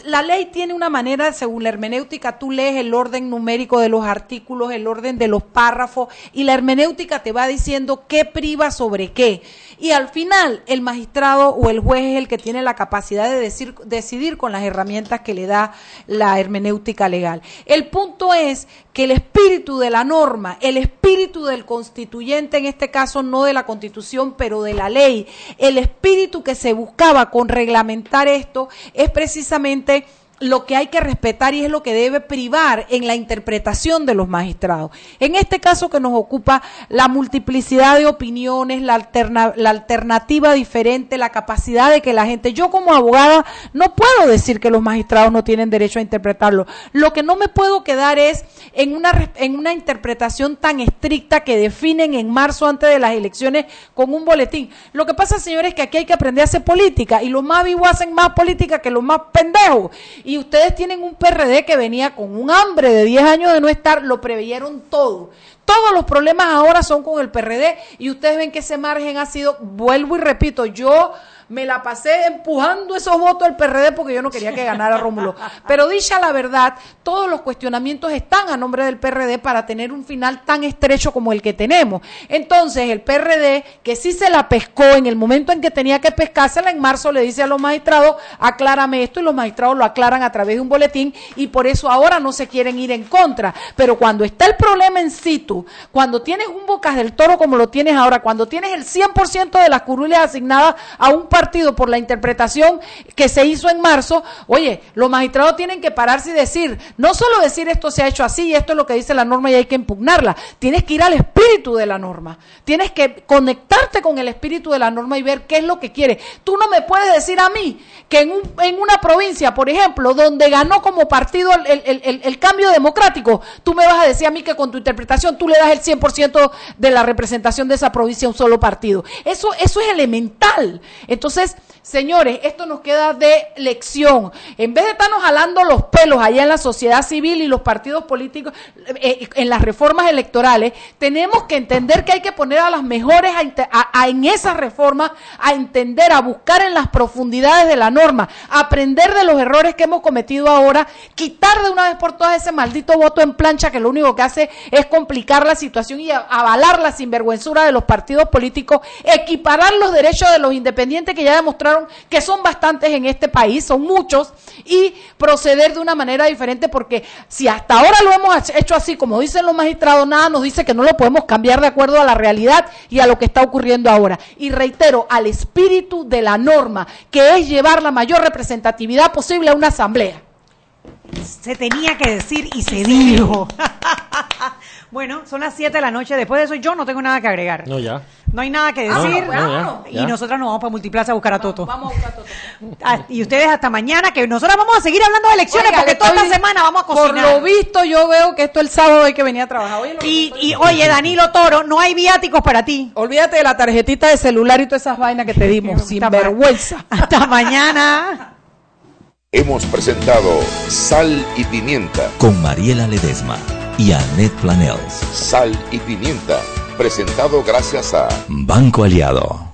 la ley tiene una manera, según la hermenéutica, tú lees el orden numérico de los artículos, el orden de los párrafos, y la hermenéutica te va diciendo qué priva sobre qué. Y al final, el magistrado o el juez es el que tiene la capacidad de decir, decidir con las herramientas que le da la hermenéutica legal. El punto es que el espíritu de la norma, el espíritu del constituyente, en este caso no de la constitución, pero de la ley, el espíritu que se buscaba con reglamentar esto es precisamente básicamente lo que hay que respetar y es lo que debe privar en la interpretación de los magistrados. En este caso que nos ocupa la multiplicidad de opiniones, la, alternativa diferente, la capacidad de que la gente, yo como abogada no puedo decir que los magistrados no tienen derecho a interpretarlo. Lo que no me puedo quedar es en una, en una interpretación tan estricta que definen en marzo antes de las elecciones con un boletín. Lo que pasa, señores, es que aquí hay que aprender a hacer política y los más vivos hacen más política que los más pendejos ustedes tienen un PRD que venía con un hambre de 10 años de no estar, lo preveyeron todo. Todos los problemas ahora son con el PRD y ustedes ven que ese margen ha sido, vuelvo y repito, yo me la pasé empujando esos votos del PRD porque yo no quería que ganara Rómulo. Pero dicha la verdad, todos los cuestionamientos están a nombre del PRD para tener un final tan estrecho como el que tenemos. Entonces, el PRD, que sí se la pescó en el momento en que tenía que pescársela, en marzo le dice a los magistrados, aclárame esto, y los magistrados lo aclaran a través de un boletín, y por eso ahora no se quieren ir en contra. Pero cuando está el problema en situ, cuando tienes un bocas del toro como lo tienes ahora, cuando tienes el 100% de las curules asignadas a un partido por la interpretación que se hizo en marzo, oye, los magistrados tienen que pararse y decir, no solo decir esto se ha hecho así esto es lo que dice la norma y hay que impugnarla, tienes que ir al espíritu de la norma, tienes que conectarte con el espíritu de la norma y ver qué es lo que quiere. Tú no me puedes decir a mí que en, un, en una provincia, por ejemplo, donde ganó como partido el, el, el cambio democrático, tú me vas a decir a mí que con tu interpretación tú le das el 100% de la representación de esa provincia a un solo partido. Eso, eso es elemental. Entonces, entonces, señores, esto nos queda de lección. En vez de estarnos jalando los pelos allá en la sociedad civil y los partidos políticos, eh, en las reformas electorales, tenemos que entender que hay que poner a las mejores en esas reformas, a entender, a buscar en las profundidades de la norma, aprender de los errores que hemos cometido ahora, quitar de una vez por todas ese maldito voto en plancha que lo único que hace es complicar la situación y avalar la sinvergüenzura de los partidos políticos, equiparar los derechos de los independientes que ya demostraron que son bastantes en este país, son muchos, y proceder de una manera diferente, porque si hasta ahora lo hemos hecho así, como dicen los magistrados, nada nos dice que no lo podemos cambiar de acuerdo a la realidad y a lo que está ocurriendo ahora. Y reitero, al espíritu de la norma, que es llevar la mayor representatividad posible a una asamblea. Se tenía que decir y se dijo. Bueno, son las 7 de la noche. Después de eso, yo no tengo nada que agregar. No, ya. No hay nada que decir. y nosotros nos vamos para Multiplaza a buscar a Toto. Vamos, a buscar a Toto. Ah, y ustedes hasta mañana, que nosotros vamos a seguir hablando de elecciones porque toda esta semana vamos a cocinar. Por lo visto, yo veo que esto el sábado hay que venir a trabajar. y, y oye, Danilo Toro, no hay viáticos para ti. Olvídate de la tarjetita de celular y todas esas vainas que te dimos. sin vergüenza. Hasta mañana. Hemos presentado Sal y Pimienta con Mariela Ledesma y Annette Planels. Sal y Pimienta, presentado gracias a Banco Aliado.